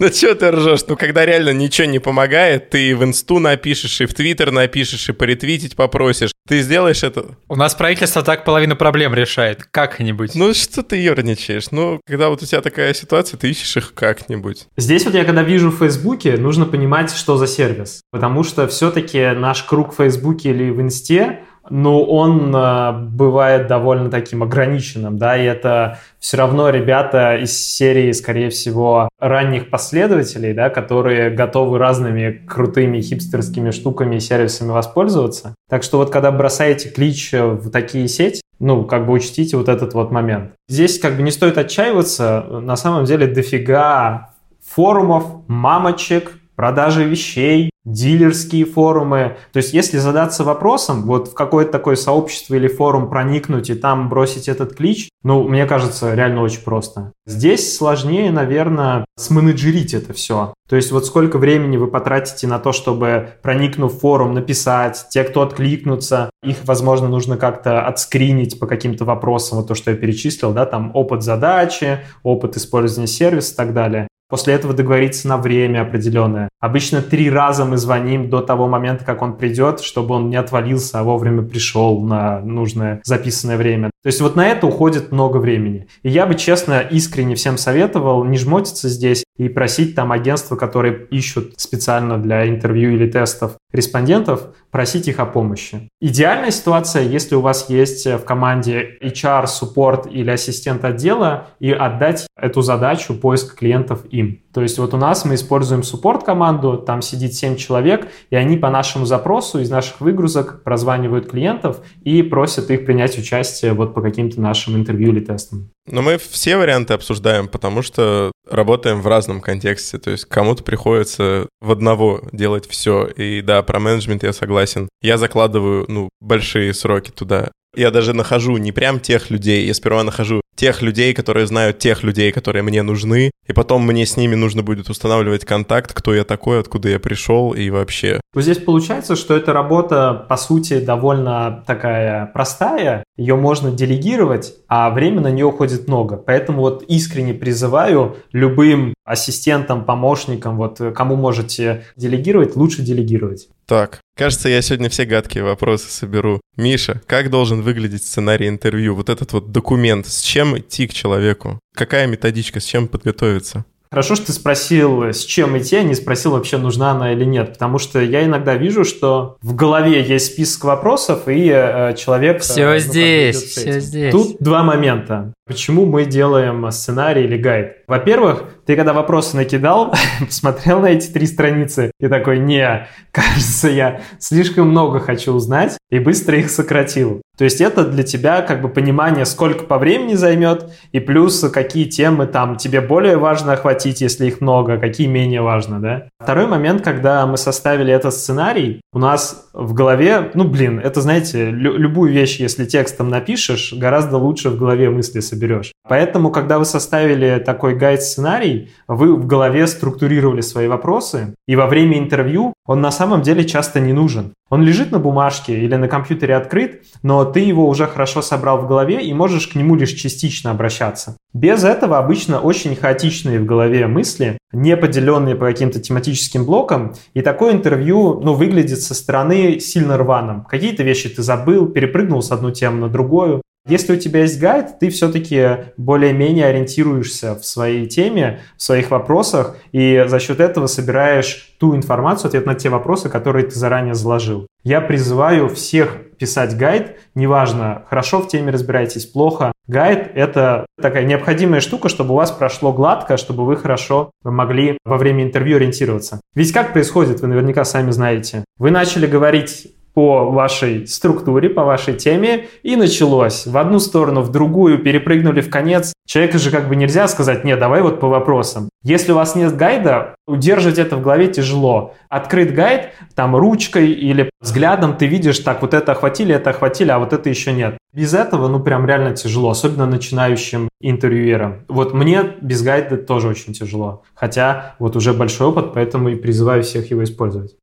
Ну что ты ржешь? Ну когда реально ничего не помогает, ты в инсту напишешь, и в твиттер напишешь, и поретвитить попросишь. Ты сделаешь это? У нас правительство так половину проблем решает. Как-нибудь. Ну что ты ерничаешь? Ну, когда вот у тебя такая ситуация, ты ищешь их как-нибудь. Здесь вот я когда вижу в Фейсбуке, нужно понимать, что за сервис. Потому что все-таки наш круг в Фейсбуке или в Инсте но он э, бывает довольно таким ограниченным, да, и это все равно ребята из серии, скорее всего, ранних последователей, да, которые готовы разными крутыми хипстерскими штуками и сервисами воспользоваться. Так что вот когда бросаете клич в такие сети, ну, как бы учтите вот этот вот момент. Здесь как бы не стоит отчаиваться, на самом деле дофига форумов, мамочек, продажи вещей, дилерские форумы. То есть если задаться вопросом, вот в какое-то такое сообщество или форум проникнуть и там бросить этот клич, ну, мне кажется, реально очень просто. Здесь сложнее, наверное, сменеджерить это все. То есть вот сколько времени вы потратите на то, чтобы, проникнув в форум, написать, те, кто откликнутся, их, возможно, нужно как-то отскринить по каким-то вопросам, вот то, что я перечислил, да, там опыт задачи, опыт использования сервиса и так далее. После этого договориться на время определенное. Обычно три раза мы звоним до того момента, как он придет, чтобы он не отвалился, а вовремя пришел на нужное записанное время. То есть вот на это уходит много времени. И я бы, честно, искренне всем советовал не жмотиться здесь и просить там агентства, которые ищут специально для интервью или тестов респондентов, просить их о помощи. Идеальная ситуация, если у вас есть в команде HR, суппорт или ассистент отдела, и отдать эту задачу поиска клиентов им. То есть вот у нас мы используем суппорт-команду, там сидит 7 человек, и они по нашему запросу из наших выгрузок прозванивают клиентов и просят их принять участие вот по каким-то нашим интервью или тестам. Но мы все варианты обсуждаем, потому что работаем в разном контексте. То есть кому-то приходится в одного делать все. И да, про менеджмент я согласен. Я закладываю, ну, большие сроки туда. Я даже нахожу не прям тех людей, я сперва нахожу тех людей, которые знают тех людей, которые мне нужны, и потом мне с ними нужно будет устанавливать контакт, кто я такой, откуда я пришел и вообще. Вот здесь получается, что эта работа, по сути, довольно такая простая, ее можно делегировать, а время на нее уходит много. Поэтому вот искренне призываю любым ассистентам, помощникам, вот кому можете делегировать, лучше делегировать. Так, кажется, я сегодня все гадкие вопросы соберу. Миша, как должен выглядеть сценарий интервью? Вот этот вот документ, с чем идти к человеку? Какая методичка, с чем подготовиться? Хорошо, что ты спросил, с чем идти, а не спросил, вообще нужна она или нет. Потому что я иногда вижу, что в голове есть список вопросов, и э, человек... Все э, ну, здесь, все здесь. Тут два момента. Почему мы делаем сценарий или гайд? Во-первых, ты когда вопросы накидал, посмотрел на эти три страницы и такой, не, кажется, я слишком много хочу узнать и быстро их сократил. То есть это для тебя как бы понимание, сколько по времени займет и плюс какие темы там тебе более важно охватить, если их много, какие менее важно, да? Второй момент, когда мы составили этот сценарий, у нас в голове, ну блин, это знаете, лю- любую вещь, если текстом напишешь, гораздо лучше в голове мысли соберешь. Поэтому, когда вы составили такой гайд-сценарий, вы в голове структурировали свои вопросы, и во время интервью он на самом деле часто не нужен. Он лежит на бумажке или на компьютере открыт, но ты его уже хорошо собрал в голове и можешь к нему лишь частично обращаться. Без этого обычно очень хаотичные в голове мысли, не поделенные по каким-то тематическим блокам, и такое интервью ну, выглядит со стороны сильно рваным. Какие-то вещи ты забыл, перепрыгнул с одну тему на другую. Если у тебя есть гайд, ты все-таки более-менее ориентируешься в своей теме, в своих вопросах, и за счет этого собираешь ту информацию, ответ на те вопросы, которые ты заранее заложил. Я призываю всех писать гайд, неважно, хорошо в теме разбираетесь, плохо. Гайд — это такая необходимая штука, чтобы у вас прошло гладко, чтобы вы хорошо могли во время интервью ориентироваться. Ведь как происходит, вы наверняка сами знаете. Вы начали говорить по вашей структуре, по вашей теме, и началось. В одну сторону, в другую, перепрыгнули в конец. Человеку же как бы нельзя сказать, нет, давай вот по вопросам. Если у вас нет гайда, удерживать это в голове тяжело. Открыт гайд, там ручкой или взглядом ты видишь, так, вот это охватили, это охватили, а вот это еще нет. Без этого, ну, прям реально тяжело, особенно начинающим интервьюерам. Вот мне без гайда тоже очень тяжело. Хотя вот уже большой опыт, поэтому и призываю всех его использовать.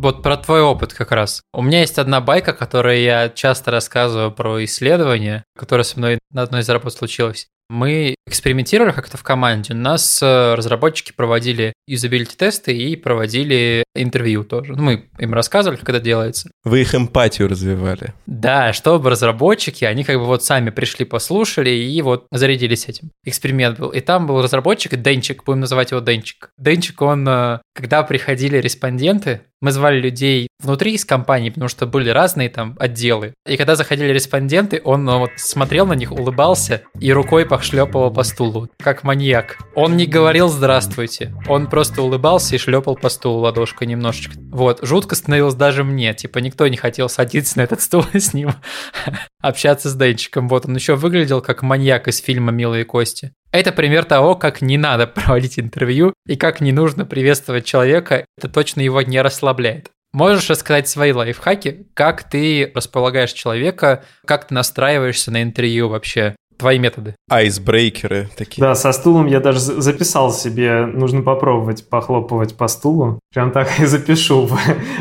Вот про твой опыт как раз. У меня есть одна байка, которую я часто рассказываю про исследование, которое со мной на одной из работ случилось. Мы экспериментировали как-то в команде. У нас э, разработчики проводили юзабилити-тесты и проводили интервью тоже. Ну, мы им рассказывали, как это делается. Вы их эмпатию развивали. Да, чтобы разработчики, они как бы вот сами пришли, послушали и вот зарядились этим. Эксперимент был. И там был разработчик, Денчик, будем называть его Денчик. Денчик, он, э, когда приходили респонденты, мы звали людей внутри из компании, потому что были разные там отделы. И когда заходили респонденты, он ну, вот смотрел на них, улыбался и рукой пошлепывал по стулу, как маньяк. Он не говорил «здравствуйте», он просто улыбался и шлепал по стулу ладошкой немножечко. Вот, жутко становилось даже мне, типа никто не хотел садиться на этот стул с ним, общаться с Денчиком. Вот он еще выглядел как маньяк из фильма «Милые кости». Это пример того, как не надо проводить интервью и как не нужно приветствовать человека. Это точно его не расслабляет. Можешь рассказать свои лайфхаки, как ты располагаешь человека, как ты настраиваешься на интервью вообще? Твои методы. Айсбрейкеры такие. Да, со стулом я даже записал себе, нужно попробовать похлопывать по стулу. Прям так и запишу в,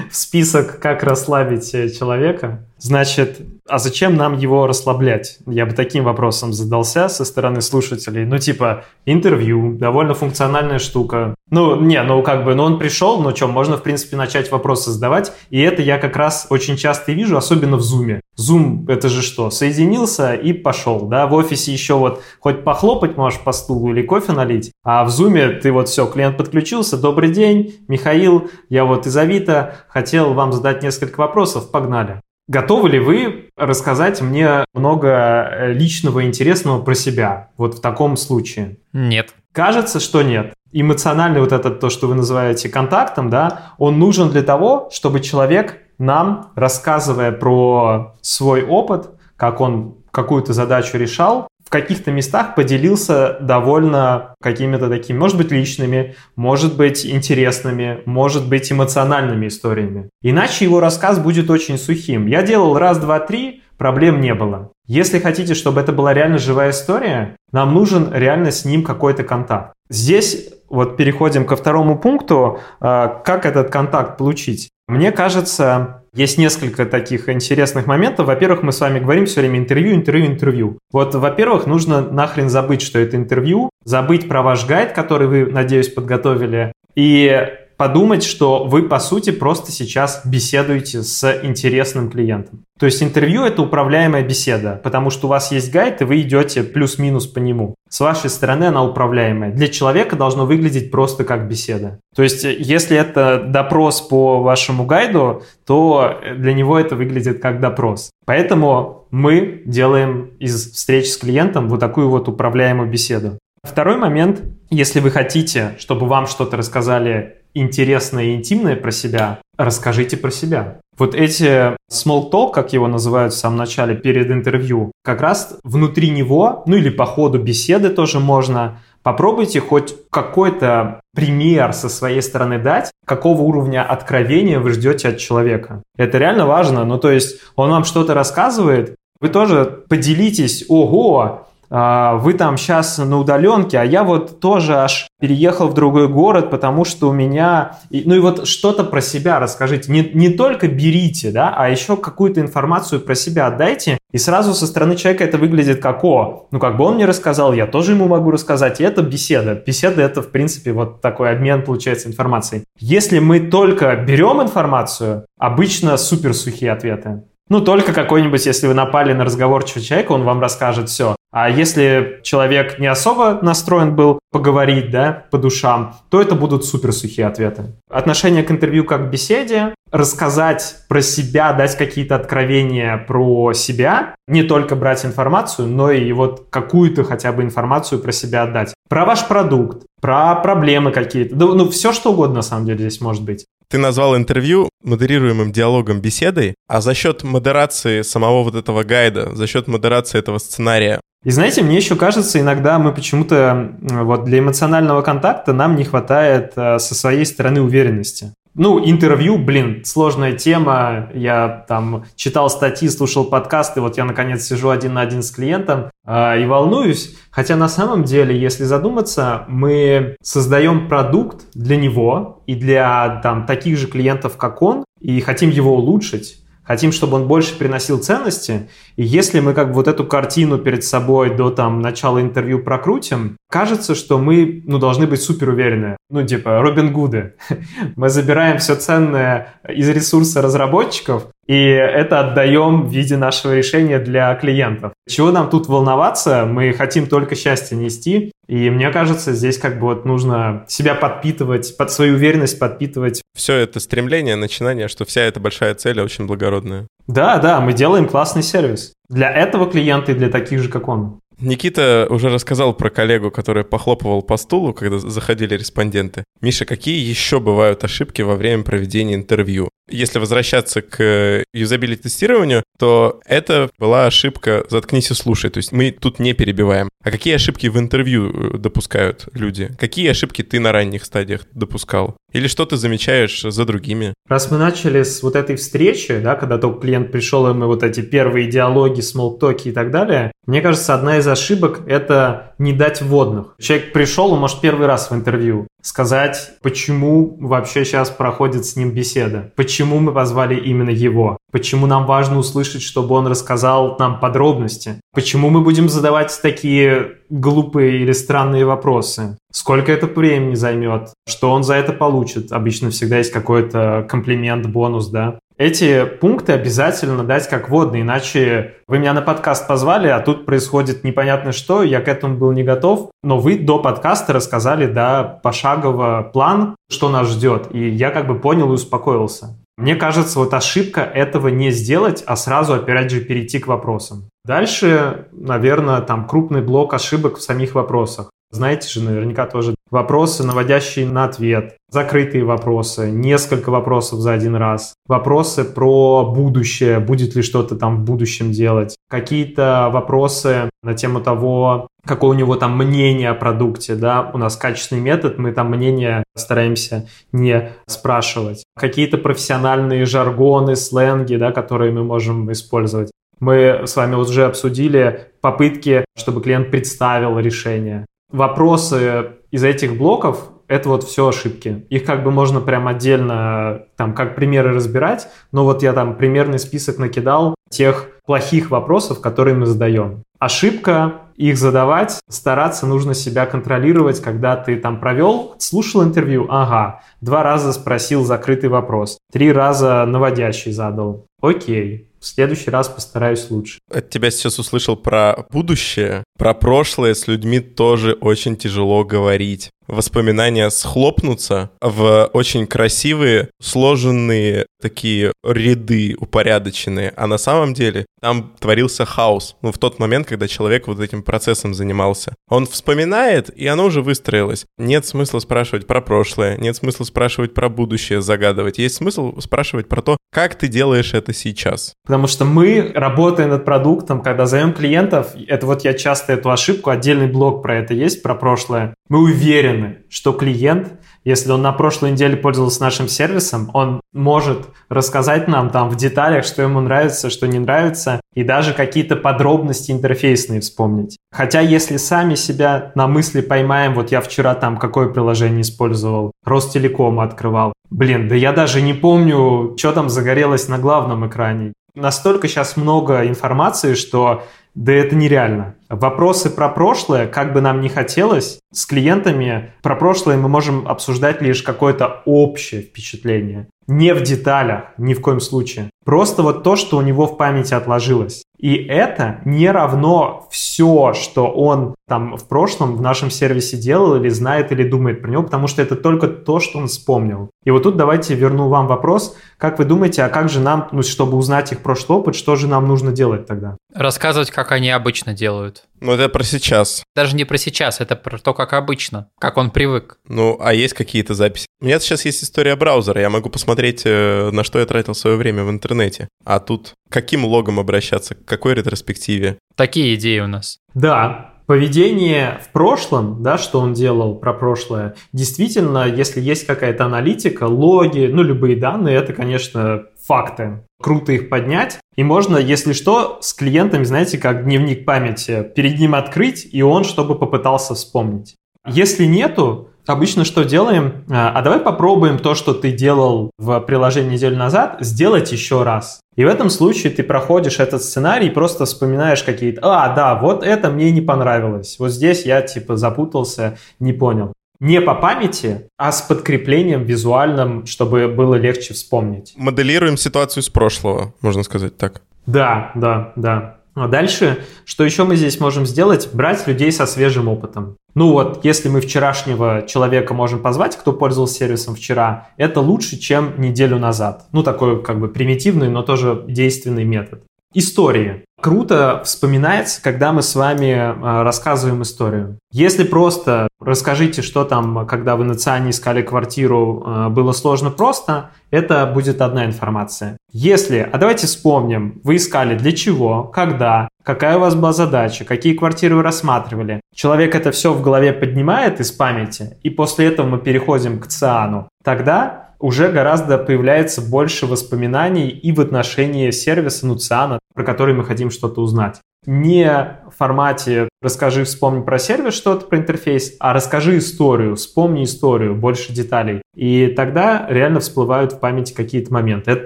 список, как расслабить э, человека. Значит, а зачем нам его расслаблять? Я бы таким вопросом задался со стороны слушателей. Ну, типа, интервью, довольно функциональная штука. Ну, не, ну, как бы, ну, он пришел, ну, что, можно, в принципе, начать вопросы задавать. И это я как раз очень часто вижу, особенно в Зуме. Зум, это же что? Соединился и пошел, да? В офисе еще вот хоть похлопать можешь по стулу или кофе налить, а в Зуме ты вот все, клиент подключился, добрый день, Михаил, я вот из Авито, хотел вам задать несколько вопросов, погнали. Готовы ли вы рассказать мне много э, личного интересного про себя вот в таком случае? Нет. Кажется, что нет. Эмоциональный вот этот, то, что вы называете контактом, да, он нужен для того, чтобы человек нам, рассказывая про свой опыт, как он какую-то задачу решал, в каких-то местах поделился довольно какими-то такими, может быть, личными, может быть, интересными, может быть, эмоциональными историями. Иначе его рассказ будет очень сухим. Я делал раз, два, три, проблем не было. Если хотите, чтобы это была реально живая история, нам нужен реально с ним какой-то контакт. Здесь вот переходим ко второму пункту, а, как этот контакт получить. Мне кажется, есть несколько таких интересных моментов. Во-первых, мы с вами говорим все время интервью, интервью, интервью. Вот, во-первых, нужно нахрен забыть, что это интервью, забыть про ваш гайд, который вы, надеюсь, подготовили, и подумать, что вы, по сути, просто сейчас беседуете с интересным клиентом. То есть интервью – это управляемая беседа, потому что у вас есть гайд, и вы идете плюс-минус по нему. С вашей стороны она управляемая. Для человека должно выглядеть просто как беседа. То есть если это допрос по вашему гайду, то для него это выглядит как допрос. Поэтому мы делаем из встреч с клиентом вот такую вот управляемую беседу. Второй момент, если вы хотите, чтобы вам что-то рассказали интересное и интимное про себя, расскажите про себя. Вот эти small talk, как его называют в самом начале, перед интервью, как раз внутри него, ну или по ходу беседы тоже можно, попробуйте хоть какой-то пример со своей стороны дать, какого уровня откровения вы ждете от человека. Это реально важно. Ну, то есть он вам что-то рассказывает, вы тоже поделитесь, ого, вы там сейчас на удаленке, а я вот тоже аж переехал в другой город, потому что у меня... Ну и вот что-то про себя расскажите. Не, не только берите, да, а еще какую-то информацию про себя отдайте, и сразу со стороны человека это выглядит как, о, ну как бы он мне рассказал, я тоже ему могу рассказать, и это беседа. Беседа это, в принципе, вот такой обмен, получается, информацией. Если мы только берем информацию, обычно супер сухие ответы. Ну, только какой-нибудь, если вы напали на разговорчивого человека, он вам расскажет все. А если человек не особо настроен был поговорить, да, по душам, то это будут супер сухие ответы. Отношение к интервью как к беседе, рассказать про себя, дать какие-то откровения про себя, не только брать информацию, но и вот какую-то хотя бы информацию про себя отдать. Про ваш продукт, про проблемы какие-то, ну, ну все что угодно на самом деле здесь может быть. Ты назвал интервью модерируемым диалогом беседой, а за счет модерации самого вот этого гайда, за счет модерации этого сценария, и знаете, мне еще кажется, иногда мы почему-то вот для эмоционального контакта нам не хватает э, со своей стороны уверенности. Ну, интервью, блин, сложная тема. Я там читал статьи, слушал подкасты, вот я наконец сижу один на один с клиентом э, и волнуюсь. Хотя на самом деле, если задуматься, мы создаем продукт для него и для там таких же клиентов, как он, и хотим его улучшить хотим, чтобы он больше приносил ценности, и если мы как бы вот эту картину перед собой до там начала интервью прокрутим, кажется, что мы ну, должны быть супер уверены. Ну, типа Робин Гуды. мы забираем все ценное из ресурса разработчиков, и это отдаем в виде нашего решения для клиентов. Чего нам тут волноваться? Мы хотим только счастье нести, и мне кажется, здесь как бы вот нужно себя подпитывать, под свою уверенность подпитывать. Все это стремление, начинание, что вся эта большая цель очень благородная. Да, да, мы делаем классный сервис. Для этого клиента и для таких же, как он. Никита уже рассказал про коллегу, который похлопывал по стулу, когда заходили респонденты. Миша, какие еще бывают ошибки во время проведения интервью? Если возвращаться к юзабилити-тестированию, то это была ошибка «заткнись и слушай». То есть мы тут не перебиваем. А какие ошибки в интервью э, допускают люди? Какие ошибки ты на ранних стадиях допускал? Или что ты замечаешь за другими? Раз мы начали с вот этой встречи, да, когда только клиент пришел, и мы вот эти первые диалоги, смолтоки и так далее, мне кажется, одна из ошибок – это не дать вводных. Человек пришел, он может первый раз в интервью сказать, почему вообще сейчас проходит с ним беседа, почему мы позвали именно его, почему нам важно услышать, чтобы он рассказал нам подробности, почему мы будем задавать такие глупые или странные вопросы, сколько это времени займет, что он за это получит. Обычно всегда есть какой-то комплимент, бонус, да. Эти пункты обязательно дать как водные, иначе вы меня на подкаст позвали, а тут происходит непонятно что, я к этому был не готов, но вы до подкаста рассказали, да, пошагово план, что нас ждет, и я как бы понял и успокоился. Мне кажется, вот ошибка этого не сделать, а сразу, опять же, перейти к вопросам. Дальше, наверное, там крупный блок ошибок в самих вопросах. Знаете же, наверняка тоже вопросы, наводящие на ответ, закрытые вопросы, несколько вопросов за один раз, вопросы про будущее, будет ли что-то там в будущем делать, какие-то вопросы на тему того, какое у него там мнение о продукте, да, у нас качественный метод, мы там мнение стараемся не спрашивать. Какие-то профессиональные жаргоны, сленги, да, которые мы можем использовать. Мы с вами уже обсудили попытки, чтобы клиент представил решение вопросы из этих блоков это вот все ошибки. Их как бы можно прям отдельно, там, как примеры разбирать, но вот я там примерный список накидал тех плохих вопросов, которые мы задаем. Ошибка их задавать, стараться нужно себя контролировать, когда ты там провел, слушал интервью, ага, два раза спросил закрытый вопрос, три раза наводящий задал, окей, в следующий раз постараюсь лучше. От тебя сейчас услышал про будущее, про прошлое с людьми тоже очень тяжело говорить воспоминания схлопнутся в очень красивые, сложенные такие ряды упорядоченные, а на самом деле там творился хаос. Ну, в тот момент, когда человек вот этим процессом занимался. Он вспоминает, и оно уже выстроилось. Нет смысла спрашивать про прошлое, нет смысла спрашивать про будущее, загадывать. Есть смысл спрашивать про то, как ты делаешь это сейчас. Потому что мы, работая над продуктом, когда зовем клиентов, это вот я часто эту ошибку, отдельный блог про это есть, про прошлое, мы уверены, что клиент, если он на прошлой неделе пользовался нашим сервисом, он может рассказать нам там в деталях, что ему нравится, что не нравится, и даже какие-то подробности интерфейсные вспомнить. Хотя если сами себя на мысли поймаем, вот я вчера там какое приложение использовал, Ростелеком открывал, блин, да я даже не помню, что там загорелось на главном экране. Настолько сейчас много информации, что да это нереально. Вопросы про прошлое, как бы нам ни хотелось, с клиентами про прошлое мы можем обсуждать лишь какое-то общее впечатление. Не в деталях, ни в коем случае. Просто вот то, что у него в памяти отложилось. И это не равно все, что он там в прошлом в нашем сервисе делал или знает или думает про него, потому что это только то, что он вспомнил. И вот тут давайте верну вам вопрос. Как вы думаете, а как же нам, ну, чтобы узнать их прошлый опыт, что же нам нужно делать тогда? Рассказывать, как они обычно делают. Ну, это про сейчас. Даже не про сейчас, это про то, как обычно, как он привык. Ну, а есть какие-то записи? У меня сейчас есть история браузера, я могу посмотреть, э, на что я тратил свое время в интернете. А тут каким логом обращаться, к какой ретроспективе? Такие идеи у нас. Да, поведение в прошлом, да, что он делал про прошлое, действительно, если есть какая-то аналитика, логи, ну, любые данные, это, конечно, факты. Круто их поднять. И можно, если что, с клиентами, знаете, как дневник памяти, перед ним открыть, и он, чтобы попытался вспомнить. Если нету, обычно что делаем? А, а давай попробуем то, что ты делал в приложении неделю назад, сделать еще раз. И в этом случае ты проходишь этот сценарий и просто вспоминаешь какие-то, а, да, вот это мне не понравилось, вот здесь я типа запутался, не понял не по памяти, а с подкреплением визуальным, чтобы было легче вспомнить. Моделируем ситуацию с прошлого, можно сказать так. Да, да, да. А дальше, что еще мы здесь можем сделать? Брать людей со свежим опытом. Ну вот, если мы вчерашнего человека можем позвать, кто пользовался сервисом вчера, это лучше, чем неделю назад. Ну, такой как бы примитивный, но тоже действенный метод. Истории. Круто вспоминается, когда мы с вами э, рассказываем историю. Если просто расскажите, что там, когда вы на Циане искали квартиру, э, было сложно просто, это будет одна информация. Если, а давайте вспомним, вы искали для чего, когда, какая у вас была задача, какие квартиры вы рассматривали. Человек это все в голове поднимает из памяти, и после этого мы переходим к Циану. Тогда уже гораздо появляется больше воспоминаний и в отношении сервиса Нуциана, про который мы хотим что-то узнать. Не в формате «расскажи, вспомни про сервис что-то, про интерфейс», а «расскажи историю, вспомни историю, больше деталей». И тогда реально всплывают в памяти какие-то моменты. Это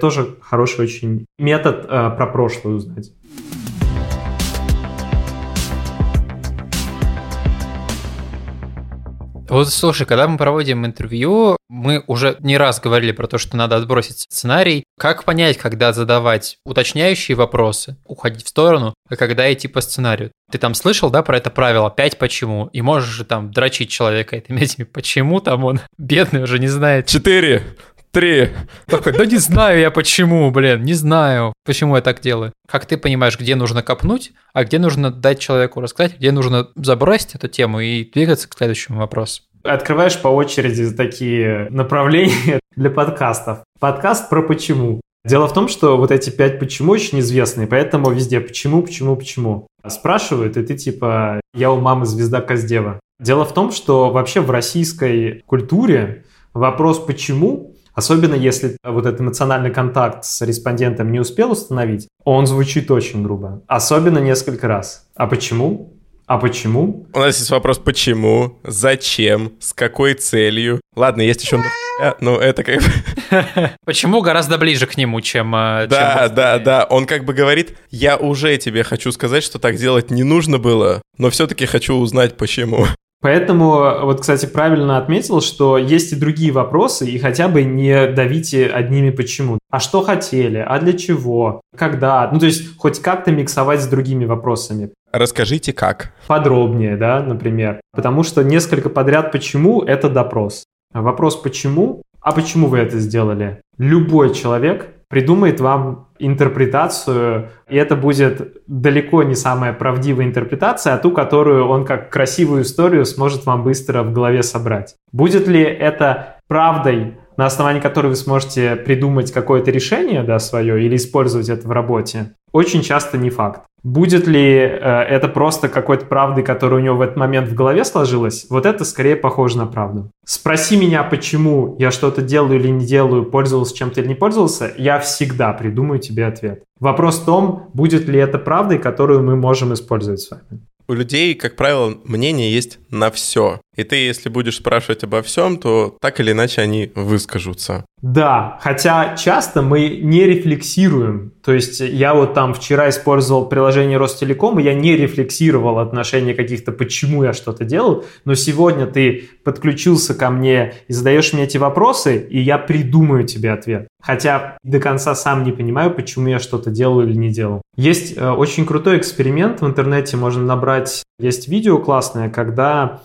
тоже хороший очень метод э, про прошлое узнать. Вот слушай, когда мы проводим интервью, мы уже не раз говорили про то, что надо отбросить сценарий. Как понять, когда задавать уточняющие вопросы, уходить в сторону, а когда идти по сценарию? Ты там слышал, да, про это правило «пять почему?» И можешь же там дрочить человека этими этими «почему?» Там он бедный уже не знает. Четыре, три. Такой, да не знаю я почему, блин, не знаю, почему я так делаю. Как ты понимаешь, где нужно копнуть, а где нужно дать человеку рассказать, где нужно забросить эту тему и двигаться к следующему вопросу? Открываешь по очереди такие направления для подкастов. Подкаст про почему. Дело в том, что вот эти пять почему очень известные, поэтому везде почему, почему, почему. Спрашивают, и ты типа, я у мамы звезда Коздева. Дело в том, что вообще в российской культуре вопрос почему Особенно если вот этот эмоциональный контакт с респондентом не успел установить, он звучит очень грубо. Особенно несколько раз. А почему? А почему? У нас есть вопрос «почему?», «зачем?», «с какой целью?». Ладно, есть еще ну, это как бы... Почему гораздо ближе к нему, чем... Э, да, чем... да, да. Он как бы говорит, я уже тебе хочу сказать, что так делать не нужно было, но все-таки хочу узнать, почему. Поэтому, вот, кстати, правильно отметил, что есть и другие вопросы, и хотя бы не давите одними почему. А что хотели? А для чего? Когда? Ну, то есть, хоть как-то миксовать с другими вопросами. Расскажите, как. Подробнее, да, например. Потому что несколько подряд почему – это допрос. Вопрос почему? А почему вы это сделали? Любой человек придумает вам интерпретацию, и это будет далеко не самая правдивая интерпретация, а ту, которую он как красивую историю сможет вам быстро в голове собрать. Будет ли это правдой, на основании которой вы сможете придумать какое-то решение да, свое или использовать это в работе? Очень часто не факт. Будет ли э, это просто какой-то правдой, которая у него в этот момент в голове сложилась? Вот это скорее похоже на правду. Спроси меня, почему я что-то делаю или не делаю, пользовался чем-то или не пользовался, я всегда придумаю тебе ответ. Вопрос в том, будет ли это правдой, которую мы можем использовать с вами. У людей, как правило, мнение есть на все. И ты, если будешь спрашивать обо всем, то так или иначе они выскажутся. Да, хотя часто мы не рефлексируем. То есть я вот там вчера использовал приложение Ростелеком, и я не рефлексировал отношения каких-то, почему я что-то делал, но сегодня ты подключился ко мне и задаешь мне эти вопросы, и я придумаю тебе ответ. Хотя до конца сам не понимаю, почему я что-то делаю или не делал. Есть э, очень крутой эксперимент в интернете, можно набрать, есть видео классное, когда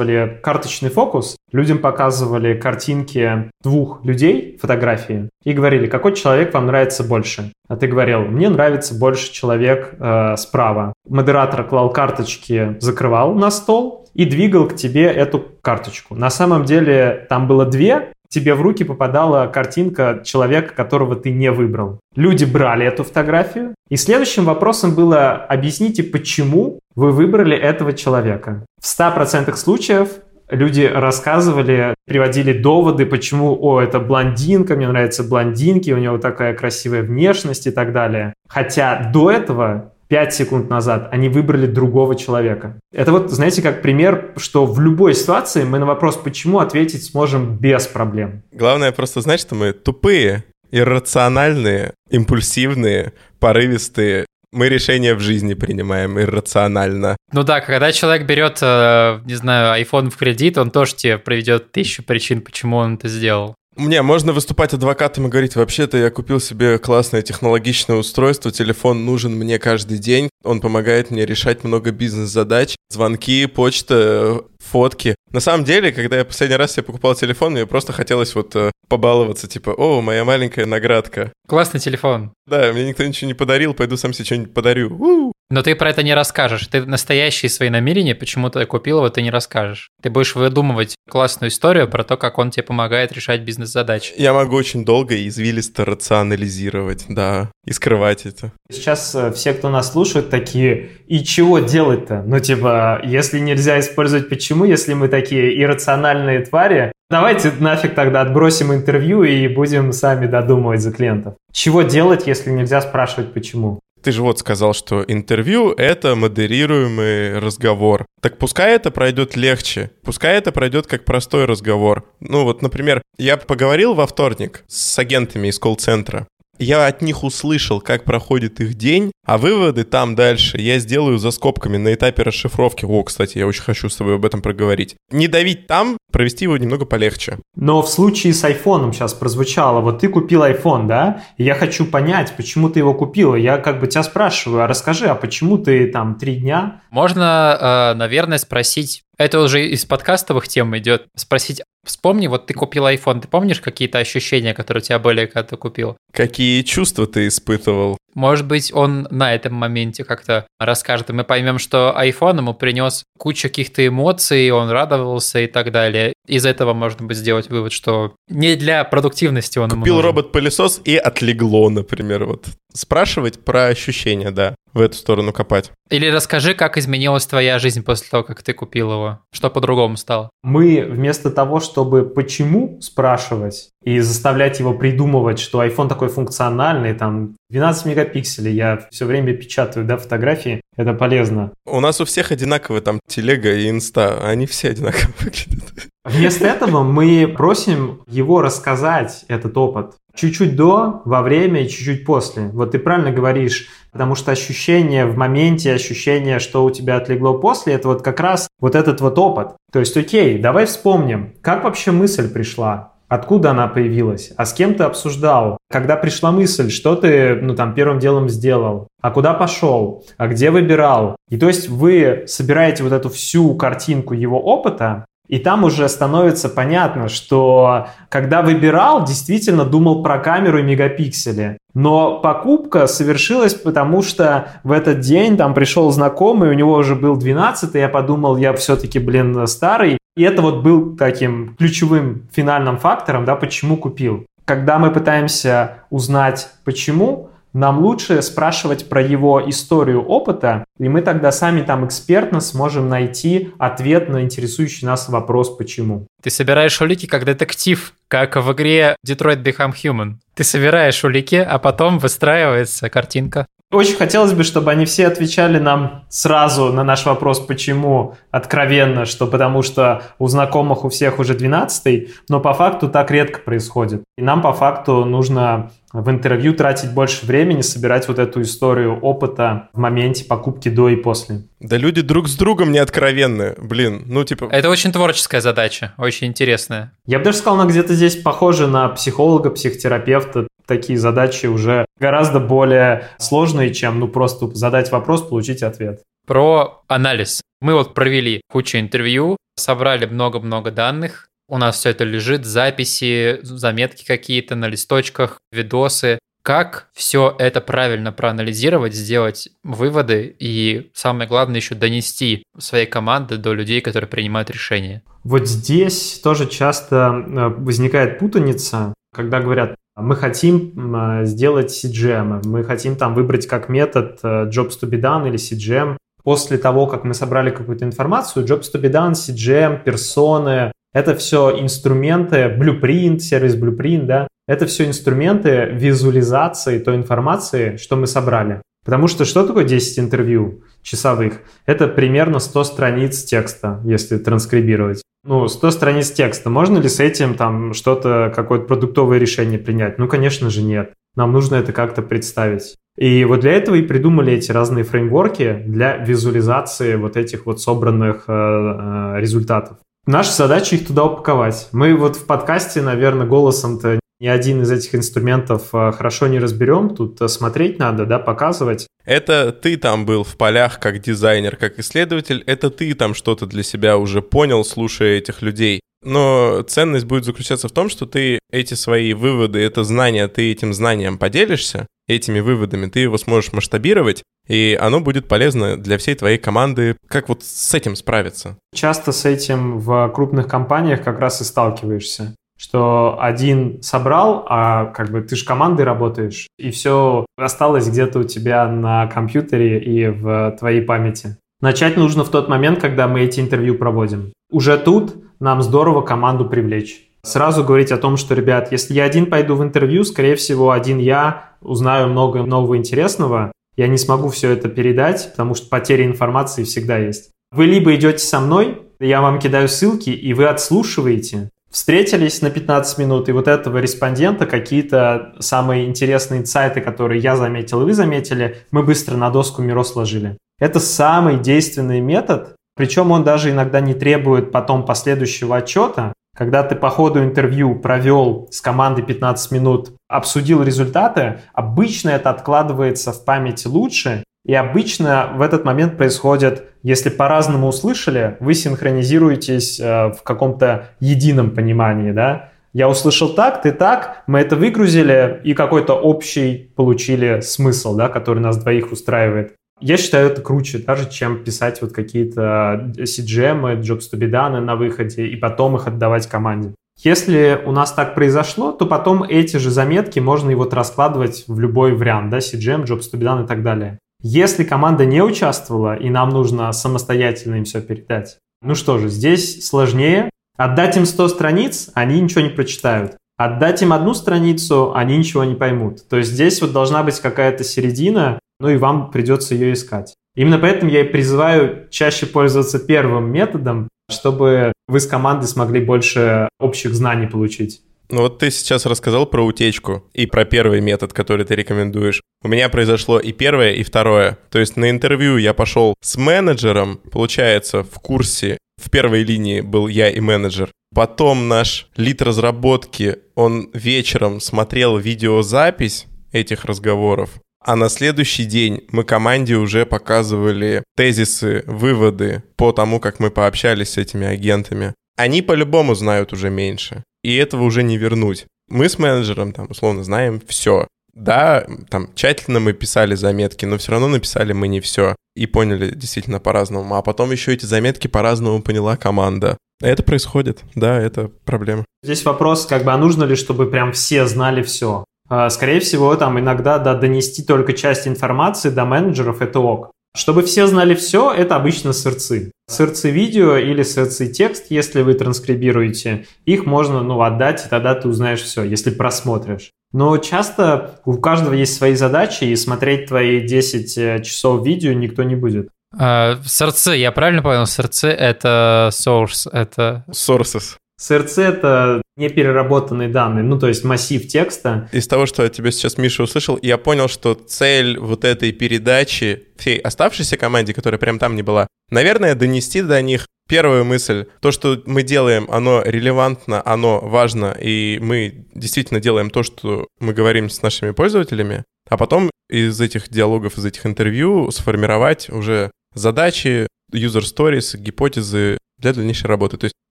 показывали карточный фокус, людям показывали картинки двух людей, фотографии, и говорили, какой человек вам нравится больше. А ты говорил, мне нравится больше человек э, справа. Модератор клал карточки, закрывал на стол и двигал к тебе эту карточку. На самом деле там было две, тебе в руки попадала картинка человека, которого ты не выбрал. Люди брали эту фотографию, и следующим вопросом было «объясните, почему вы выбрали этого человека». В 100% случаев люди рассказывали, приводили доводы, почему, о, это блондинка, мне нравятся блондинки, у него такая красивая внешность и так далее. Хотя до этого 5 секунд назад они выбрали другого человека. Это вот, знаете, как пример, что в любой ситуации мы на вопрос «почему» ответить сможем без проблем. Главное просто знать, что мы тупые, иррациональные, импульсивные, порывистые. Мы решения в жизни принимаем иррационально. Ну да, когда человек берет, э, не знаю, iPhone в кредит, он тоже тебе приведет тысячу причин, почему он это сделал. Мне можно выступать адвокатом и говорить, вообще-то я купил себе классное технологичное устройство, телефон нужен мне каждый день, он помогает мне решать много бизнес-задач, звонки, почта, фотки. На самом деле, когда я последний раз себе покупал телефон, мне просто хотелось вот э, побаловаться, типа, о, моя маленькая наградка. Классный телефон. Да, мне никто ничего не подарил, пойду сам себе что-нибудь подарю. У-у. Но ты про это не расскажешь. Ты настоящие свои намерения, почему ты купил его, ты не расскажешь. Ты будешь выдумывать классную историю про то, как он тебе помогает решать бизнес-задачи. Я могу очень долго и извилисто рационализировать, да, и скрывать это. Сейчас э, все, кто нас слушает, такие, и чего делать-то? Ну, типа, если нельзя использовать почему, если мы такие иррациональные твари, давайте нафиг тогда отбросим интервью и будем сами додумывать за клиентов. Чего делать, если нельзя спрашивать почему? Ты же вот сказал, что интервью — это модерируемый разговор. Так пускай это пройдет легче, пускай это пройдет как простой разговор. Ну вот, например, я поговорил во вторник с агентами из колл-центра, я от них услышал, как проходит их день, а выводы там дальше я сделаю за скобками на этапе расшифровки. О, кстати, я очень хочу с тобой об этом проговорить. Не давить там, провести его немного полегче. Но в случае с айфоном сейчас прозвучало, вот ты купил iPhone, да, и я хочу понять, почему ты его купил. Я как бы тебя спрашиваю, а расскажи, а почему ты там три дня? Можно, э, наверное, спросить, это уже из подкастовых тем идет, спросить, вспомни, вот ты купил iPhone, ты помнишь какие-то ощущения, которые у тебя были, когда ты купил? Какие чувства ты испытывал? Может быть, он на этом моменте как-то расскажет, и мы поймем, что iPhone ему принес кучу каких-то эмоций, он радовался и так далее. Из этого можно быть сделать вывод, что не для продуктивности он Купил робот-пылесос и отлегло, например, вот. Спрашивать про ощущения, да, в эту сторону копать. Или расскажи, как изменилась твоя жизнь после того, как ты купил его, что по-другому стало. Мы вместо того, чтобы почему спрашивать и заставлять его придумывать, что iPhone такой функциональный, там 12 мегапикселей, я все время печатаю, да, фотографии, это полезно. У нас у всех одинаковые там телега и инста, они все одинаково выглядят. Вместо этого мы просим его рассказать этот опыт. Чуть-чуть до, во время и чуть-чуть после. Вот ты правильно говоришь, потому что ощущение в моменте, ощущение, что у тебя отлегло после, это вот как раз вот этот вот опыт. То есть, окей, давай вспомним, как вообще мысль пришла, Откуда она появилась? А с кем ты обсуждал? Когда пришла мысль, что ты, ну, там, первым делом сделал? А куда пошел? А где выбирал? И то есть вы собираете вот эту всю картинку его опыта, и там уже становится понятно, что когда выбирал, действительно думал про камеру и мегапиксели. Но покупка совершилась, потому что в этот день там пришел знакомый, у него уже был 12, и я подумал, я все-таки, блин, старый. И это вот был таким ключевым финальным фактором, да, почему купил. Когда мы пытаемся узнать почему, нам лучше спрашивать про его историю опыта, и мы тогда сами там экспертно сможем найти ответ на интересующий нас вопрос «почему?». Ты собираешь улики как детектив, как в игре Detroit Become Human. Ты собираешь улики, а потом выстраивается картинка. Очень хотелось бы, чтобы они все отвечали нам сразу на наш вопрос, почему, откровенно, что потому что у знакомых у всех уже 12 но по факту так редко происходит. И нам по факту нужно в интервью тратить больше времени, собирать вот эту историю опыта в моменте покупки до и после. Да люди друг с другом не откровенны, блин, ну типа... Это очень творческая задача, очень интересная. Я бы даже сказал, она где-то здесь похожа на психолога, психотерапевта. Такие задачи уже гораздо более сложные, чем ну просто задать вопрос, получить ответ. Про анализ. Мы вот провели кучу интервью, собрали много-много данных, у нас все это лежит, записи, заметки какие-то на листочках, видосы. Как все это правильно проанализировать, сделать выводы и, самое главное, еще донести своей команды до людей, которые принимают решения? Вот здесь тоже часто э, возникает путаница, когда говорят, мы хотим э, сделать CGM, мы хотим там выбрать как метод э, Jobs to be done или CGM. После того, как мы собрали какую-то информацию, Jobs to be done, CGM, персоны, это все инструменты, Blueprint, сервис Blueprint, да, это все инструменты визуализации той информации, что мы собрали. Потому что что такое 10 интервью часовых? Это примерно 100 страниц текста, если транскрибировать. Ну, 100 страниц текста. Можно ли с этим там что-то, какое-то продуктовое решение принять? Ну, конечно же, нет. Нам нужно это как-то представить. И вот для этого и придумали эти разные фреймворки для визуализации вот этих вот собранных э, э, результатов. Наша задача их туда упаковать. Мы вот в подкасте, наверное, голосом-то ни один из этих инструментов а, хорошо не разберем. Тут а, смотреть надо, да, показывать. Это ты там был в полях как дизайнер, как исследователь. Это ты там что-то для себя уже понял, слушая этих людей. Но ценность будет заключаться в том, что ты эти свои выводы, это знание, ты этим знанием поделишься, этими выводами, ты его сможешь масштабировать, и оно будет полезно для всей твоей команды. Как вот с этим справиться? Часто с этим в крупных компаниях как раз и сталкиваешься что один собрал, а как бы ты же командой работаешь, и все осталось где-то у тебя на компьютере и в твоей памяти. Начать нужно в тот момент, когда мы эти интервью проводим. Уже тут нам здорово команду привлечь. Сразу говорить о том, что, ребят, если я один пойду в интервью, скорее всего, один я узнаю много нового интересного, я не смогу все это передать, потому что потеря информации всегда есть. Вы либо идете со мной, я вам кидаю ссылки, и вы отслушиваете, встретились на 15 минут, и вот этого респондента какие-то самые интересные инсайты, которые я заметил и вы заметили, мы быстро на доску Миро сложили. Это самый действенный метод, причем он даже иногда не требует потом последующего отчета. Когда ты по ходу интервью провел с командой 15 минут, обсудил результаты, обычно это откладывается в памяти лучше, и обычно в этот момент происходит, если по-разному услышали, вы синхронизируетесь э, в каком-то едином понимании, да? Я услышал так, ты так, мы это выгрузили и какой-то общий получили смысл, да, который нас двоих устраивает. Я считаю это круче, даже чем писать вот какие-то CGM, Jobs to be done на выходе и потом их отдавать команде. Если у нас так произошло, то потом эти же заметки можно и вот раскладывать в любой вариант, да, CGM, Jobs to be done и так далее. Если команда не участвовала, и нам нужно самостоятельно им все передать, ну что же, здесь сложнее. Отдать им 100 страниц, они ничего не прочитают. Отдать им одну страницу, они ничего не поймут. То есть здесь вот должна быть какая-то середина, ну и вам придется ее искать. Именно поэтому я и призываю чаще пользоваться первым методом, чтобы вы с командой смогли больше общих знаний получить. Ну вот ты сейчас рассказал про утечку и про первый метод, который ты рекомендуешь. У меня произошло и первое, и второе. То есть на интервью я пошел с менеджером, получается, в курсе. В первой линии был я и менеджер. Потом наш лид разработки, он вечером смотрел видеозапись этих разговоров, а на следующий день мы команде уже показывали тезисы, выводы по тому, как мы пообщались с этими агентами. Они по-любому знают уже меньше и этого уже не вернуть. Мы с менеджером там условно знаем все. Да, там тщательно мы писали заметки, но все равно написали мы не все и поняли действительно по-разному. А потом еще эти заметки по-разному поняла команда. Это происходит, да, это проблема. Здесь вопрос, как бы, а нужно ли, чтобы прям все знали все? А, скорее всего, там иногда да, донести только часть информации до менеджеров – это ок. Чтобы все знали все, это обычно сырцы. Сырцы видео или сырцы текст, если вы транскрибируете, их можно ну, отдать, и тогда ты узнаешь все, если просмотришь. Но часто у каждого есть свои задачи, и смотреть твои 10 э, часов видео никто не будет. А, сорцы, я правильно понял? Сорцы — это source, это... Sources. СРЦ — это непереработанные данные, ну, то есть массив текста. Из того, что я тебе сейчас, Миша, услышал, я понял, что цель вот этой передачи всей оставшейся команде, которая прям там не была, наверное, донести до них первую мысль. То, что мы делаем, оно релевантно, оно важно, и мы действительно делаем то, что мы говорим с нашими пользователями, а потом из этих диалогов, из этих интервью сформировать уже задачи, user stories, гипотезы для дальнейшей работы. То есть,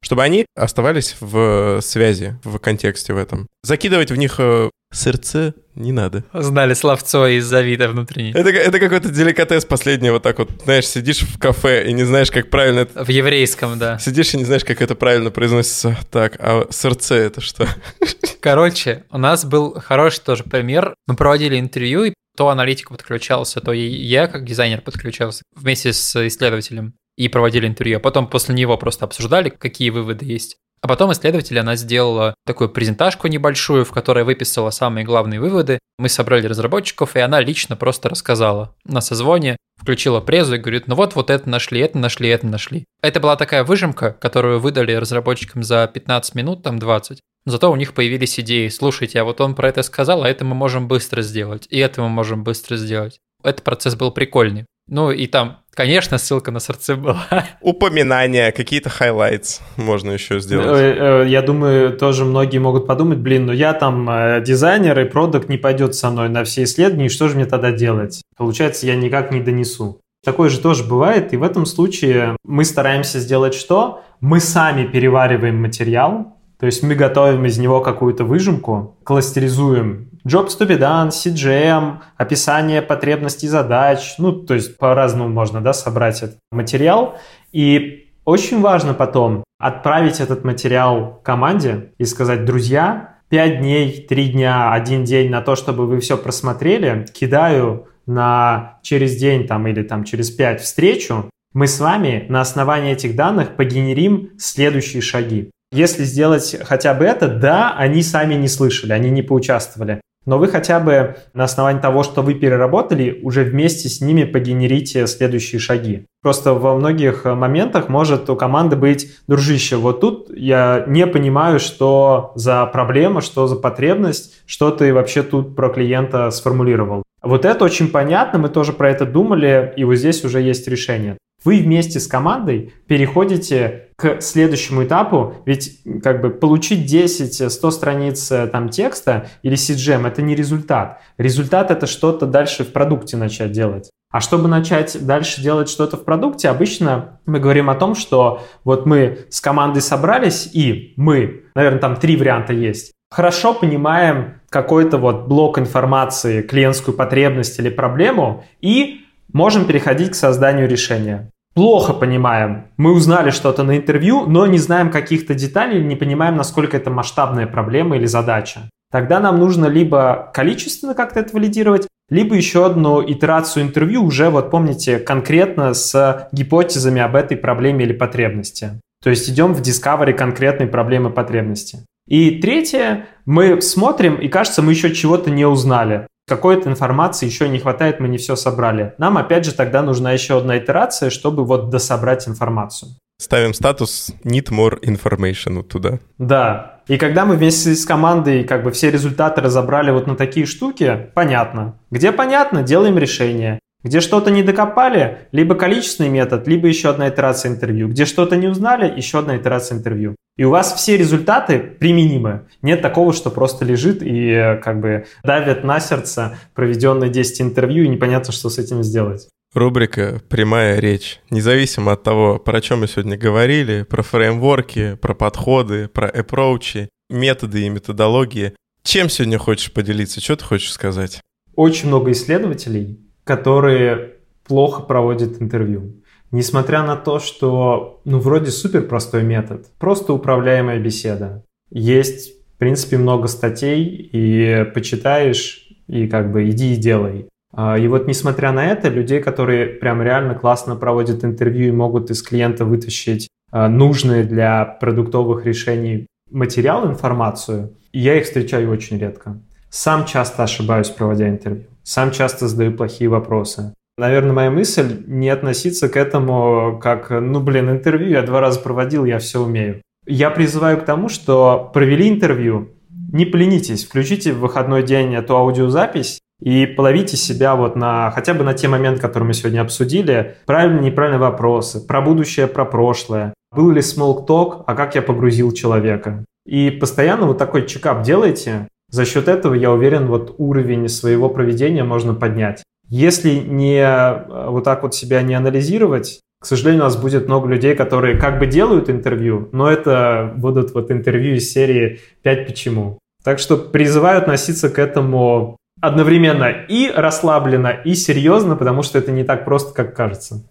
чтобы они оставались в связи, в контексте в этом. Закидывать в них э, сырцы не надо. Знали словцо из Завида внутренней. Это, это какой-то деликатес последний, вот так вот, знаешь, сидишь в кафе и не знаешь, как правильно это... В еврейском, да. Сидишь и не знаешь, как это правильно произносится. Так, а сырце это что? Короче, у нас был хороший тоже пример. Мы проводили интервью, и то аналитик подключался, то и я как дизайнер подключался вместе с исследователем и проводили интервью, а потом после него просто обсуждали, какие выводы есть. А потом исследователь, она сделала такую презентажку небольшую, в которой выписала самые главные выводы. Мы собрали разработчиков, и она лично просто рассказала на созвоне, включила презу и говорит, ну вот, вот это нашли, это нашли, это нашли. Это была такая выжимка, которую выдали разработчикам за 15 минут, там 20. Зато у них появились идеи. Слушайте, а вот он про это сказал, а это мы можем быстро сделать, и это мы можем быстро сделать. Этот процесс был прикольный. Ну и там, конечно, ссылка на сердце была. Упоминания, какие-то highlights можно еще сделать. Э, э, я думаю, тоже многие могут подумать, блин, ну я там э, дизайнер, и продукт не пойдет со мной на все исследования, и что же мне тогда делать? Получается, я никак не донесу. Такое же тоже бывает, и в этом случае мы стараемся сделать что? Мы сами перевариваем материал, то есть мы готовим из него какую-то выжимку, кластеризуем Jobs to be done, CJM, описание потребностей задач, ну, то есть по-разному можно, да, собрать этот материал. И очень важно потом отправить этот материал команде и сказать, друзья, 5 дней, 3 дня, 1 день на то, чтобы вы все просмотрели, кидаю на через день там или там через 5 встречу, мы с вами на основании этих данных погенерим следующие шаги. Если сделать хотя бы это, да, они сами не слышали, они не поучаствовали. Но вы хотя бы на основании того, что вы переработали, уже вместе с ними погенерите следующие шаги. Просто во многих моментах может у команды быть, дружище, вот тут я не понимаю, что за проблема, что за потребность, что ты вообще тут про клиента сформулировал. Вот это очень понятно, мы тоже про это думали, и вот здесь уже есть решение. Вы вместе с командой переходите к следующему этапу, ведь как бы получить 10-100 страниц э, там текста или CGM это не результат. Результат это что-то дальше в продукте начать делать. А чтобы начать дальше делать что-то в продукте, обычно мы говорим о том, что вот мы с командой собрались и мы, наверное, там три варианта есть. Хорошо понимаем какой-то вот блок информации, клиентскую потребность или проблему и можем переходить к созданию решения. Плохо понимаем. Мы узнали что-то на интервью, но не знаем каких-то деталей, не понимаем, насколько это масштабная проблема или задача. Тогда нам нужно либо количественно как-то это валидировать, либо еще одну итерацию интервью уже, вот помните, конкретно с гипотезами об этой проблеме или потребности. То есть идем в discovery конкретной проблемы потребности. И третье, мы смотрим, и кажется, мы еще чего-то не узнали какой-то информации еще не хватает, мы не все собрали. Нам, опять же, тогда нужна еще одна итерация, чтобы вот дособрать информацию. Ставим статус need more information вот туда. Да. И когда мы вместе с командой как бы все результаты разобрали вот на такие штуки, понятно. Где понятно, делаем решение. Где что-то не докопали, либо количественный метод, либо еще одна итерация интервью. Где что-то не узнали, еще одна итерация интервью. И у вас все результаты применимы. Нет такого, что просто лежит и э, как бы давит на сердце проведенные 10 интервью, и непонятно, что с этим сделать. Рубрика «Прямая речь». Независимо от того, про чем мы сегодня говорили, про фреймворки, про подходы, про approach, методы и методологии. Чем сегодня хочешь поделиться? Что ты хочешь сказать? Очень много исследователей которые плохо проводят интервью. Несмотря на то, что, ну, вроде супер простой метод, просто управляемая беседа. Есть, в принципе, много статей, и почитаешь, и как бы иди и делай. А, и вот несмотря на это, людей, которые прям реально классно проводят интервью и могут из клиента вытащить а, нужные для продуктовых решений материал, информацию, я их встречаю очень редко. Сам часто ошибаюсь, проводя интервью. Сам часто задаю плохие вопросы. Наверное, моя мысль не относиться к этому как, ну, блин, интервью я два раза проводил, я все умею. Я призываю к тому, что провели интервью, не поленитесь, включите в выходной день эту аудиозапись и половите себя вот на хотя бы на те моменты, которые мы сегодня обсудили. Правильные, неправильные вопросы, про будущее, про прошлое. Был ли talk, а как я погрузил человека. И постоянно вот такой чекап делайте. За счет этого, я уверен, вот уровень своего проведения можно поднять. Если не э, вот так вот себя не анализировать, к сожалению, у нас будет много людей, которые как бы делают интервью, но это будут вот интервью из серии «5 почему». Так что призываю относиться к этому одновременно и расслабленно, и серьезно, потому что это не так просто, как кажется.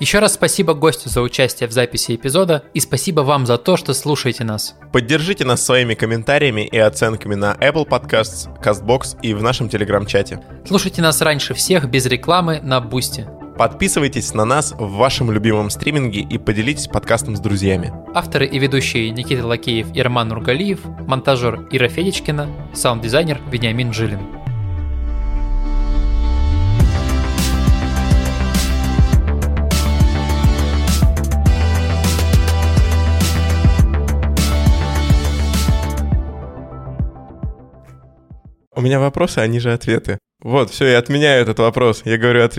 Еще раз спасибо гостю за участие в записи эпизода и спасибо вам за то, что слушаете нас. Поддержите нас своими комментариями и оценками на Apple Podcasts, CastBox и в нашем телеграм-чате. Слушайте нас раньше всех без рекламы на Бусти. Подписывайтесь на нас в вашем любимом стриминге и поделитесь подкастом с друзьями. Авторы и ведущие Никита Лакеев и Роман Нургалиев, монтажер Ира Федечкина, саунд-дизайнер Вениамин Жилин. У меня вопросы, они же ответы. Вот, все, я отменяю этот вопрос. Я говорю ответ.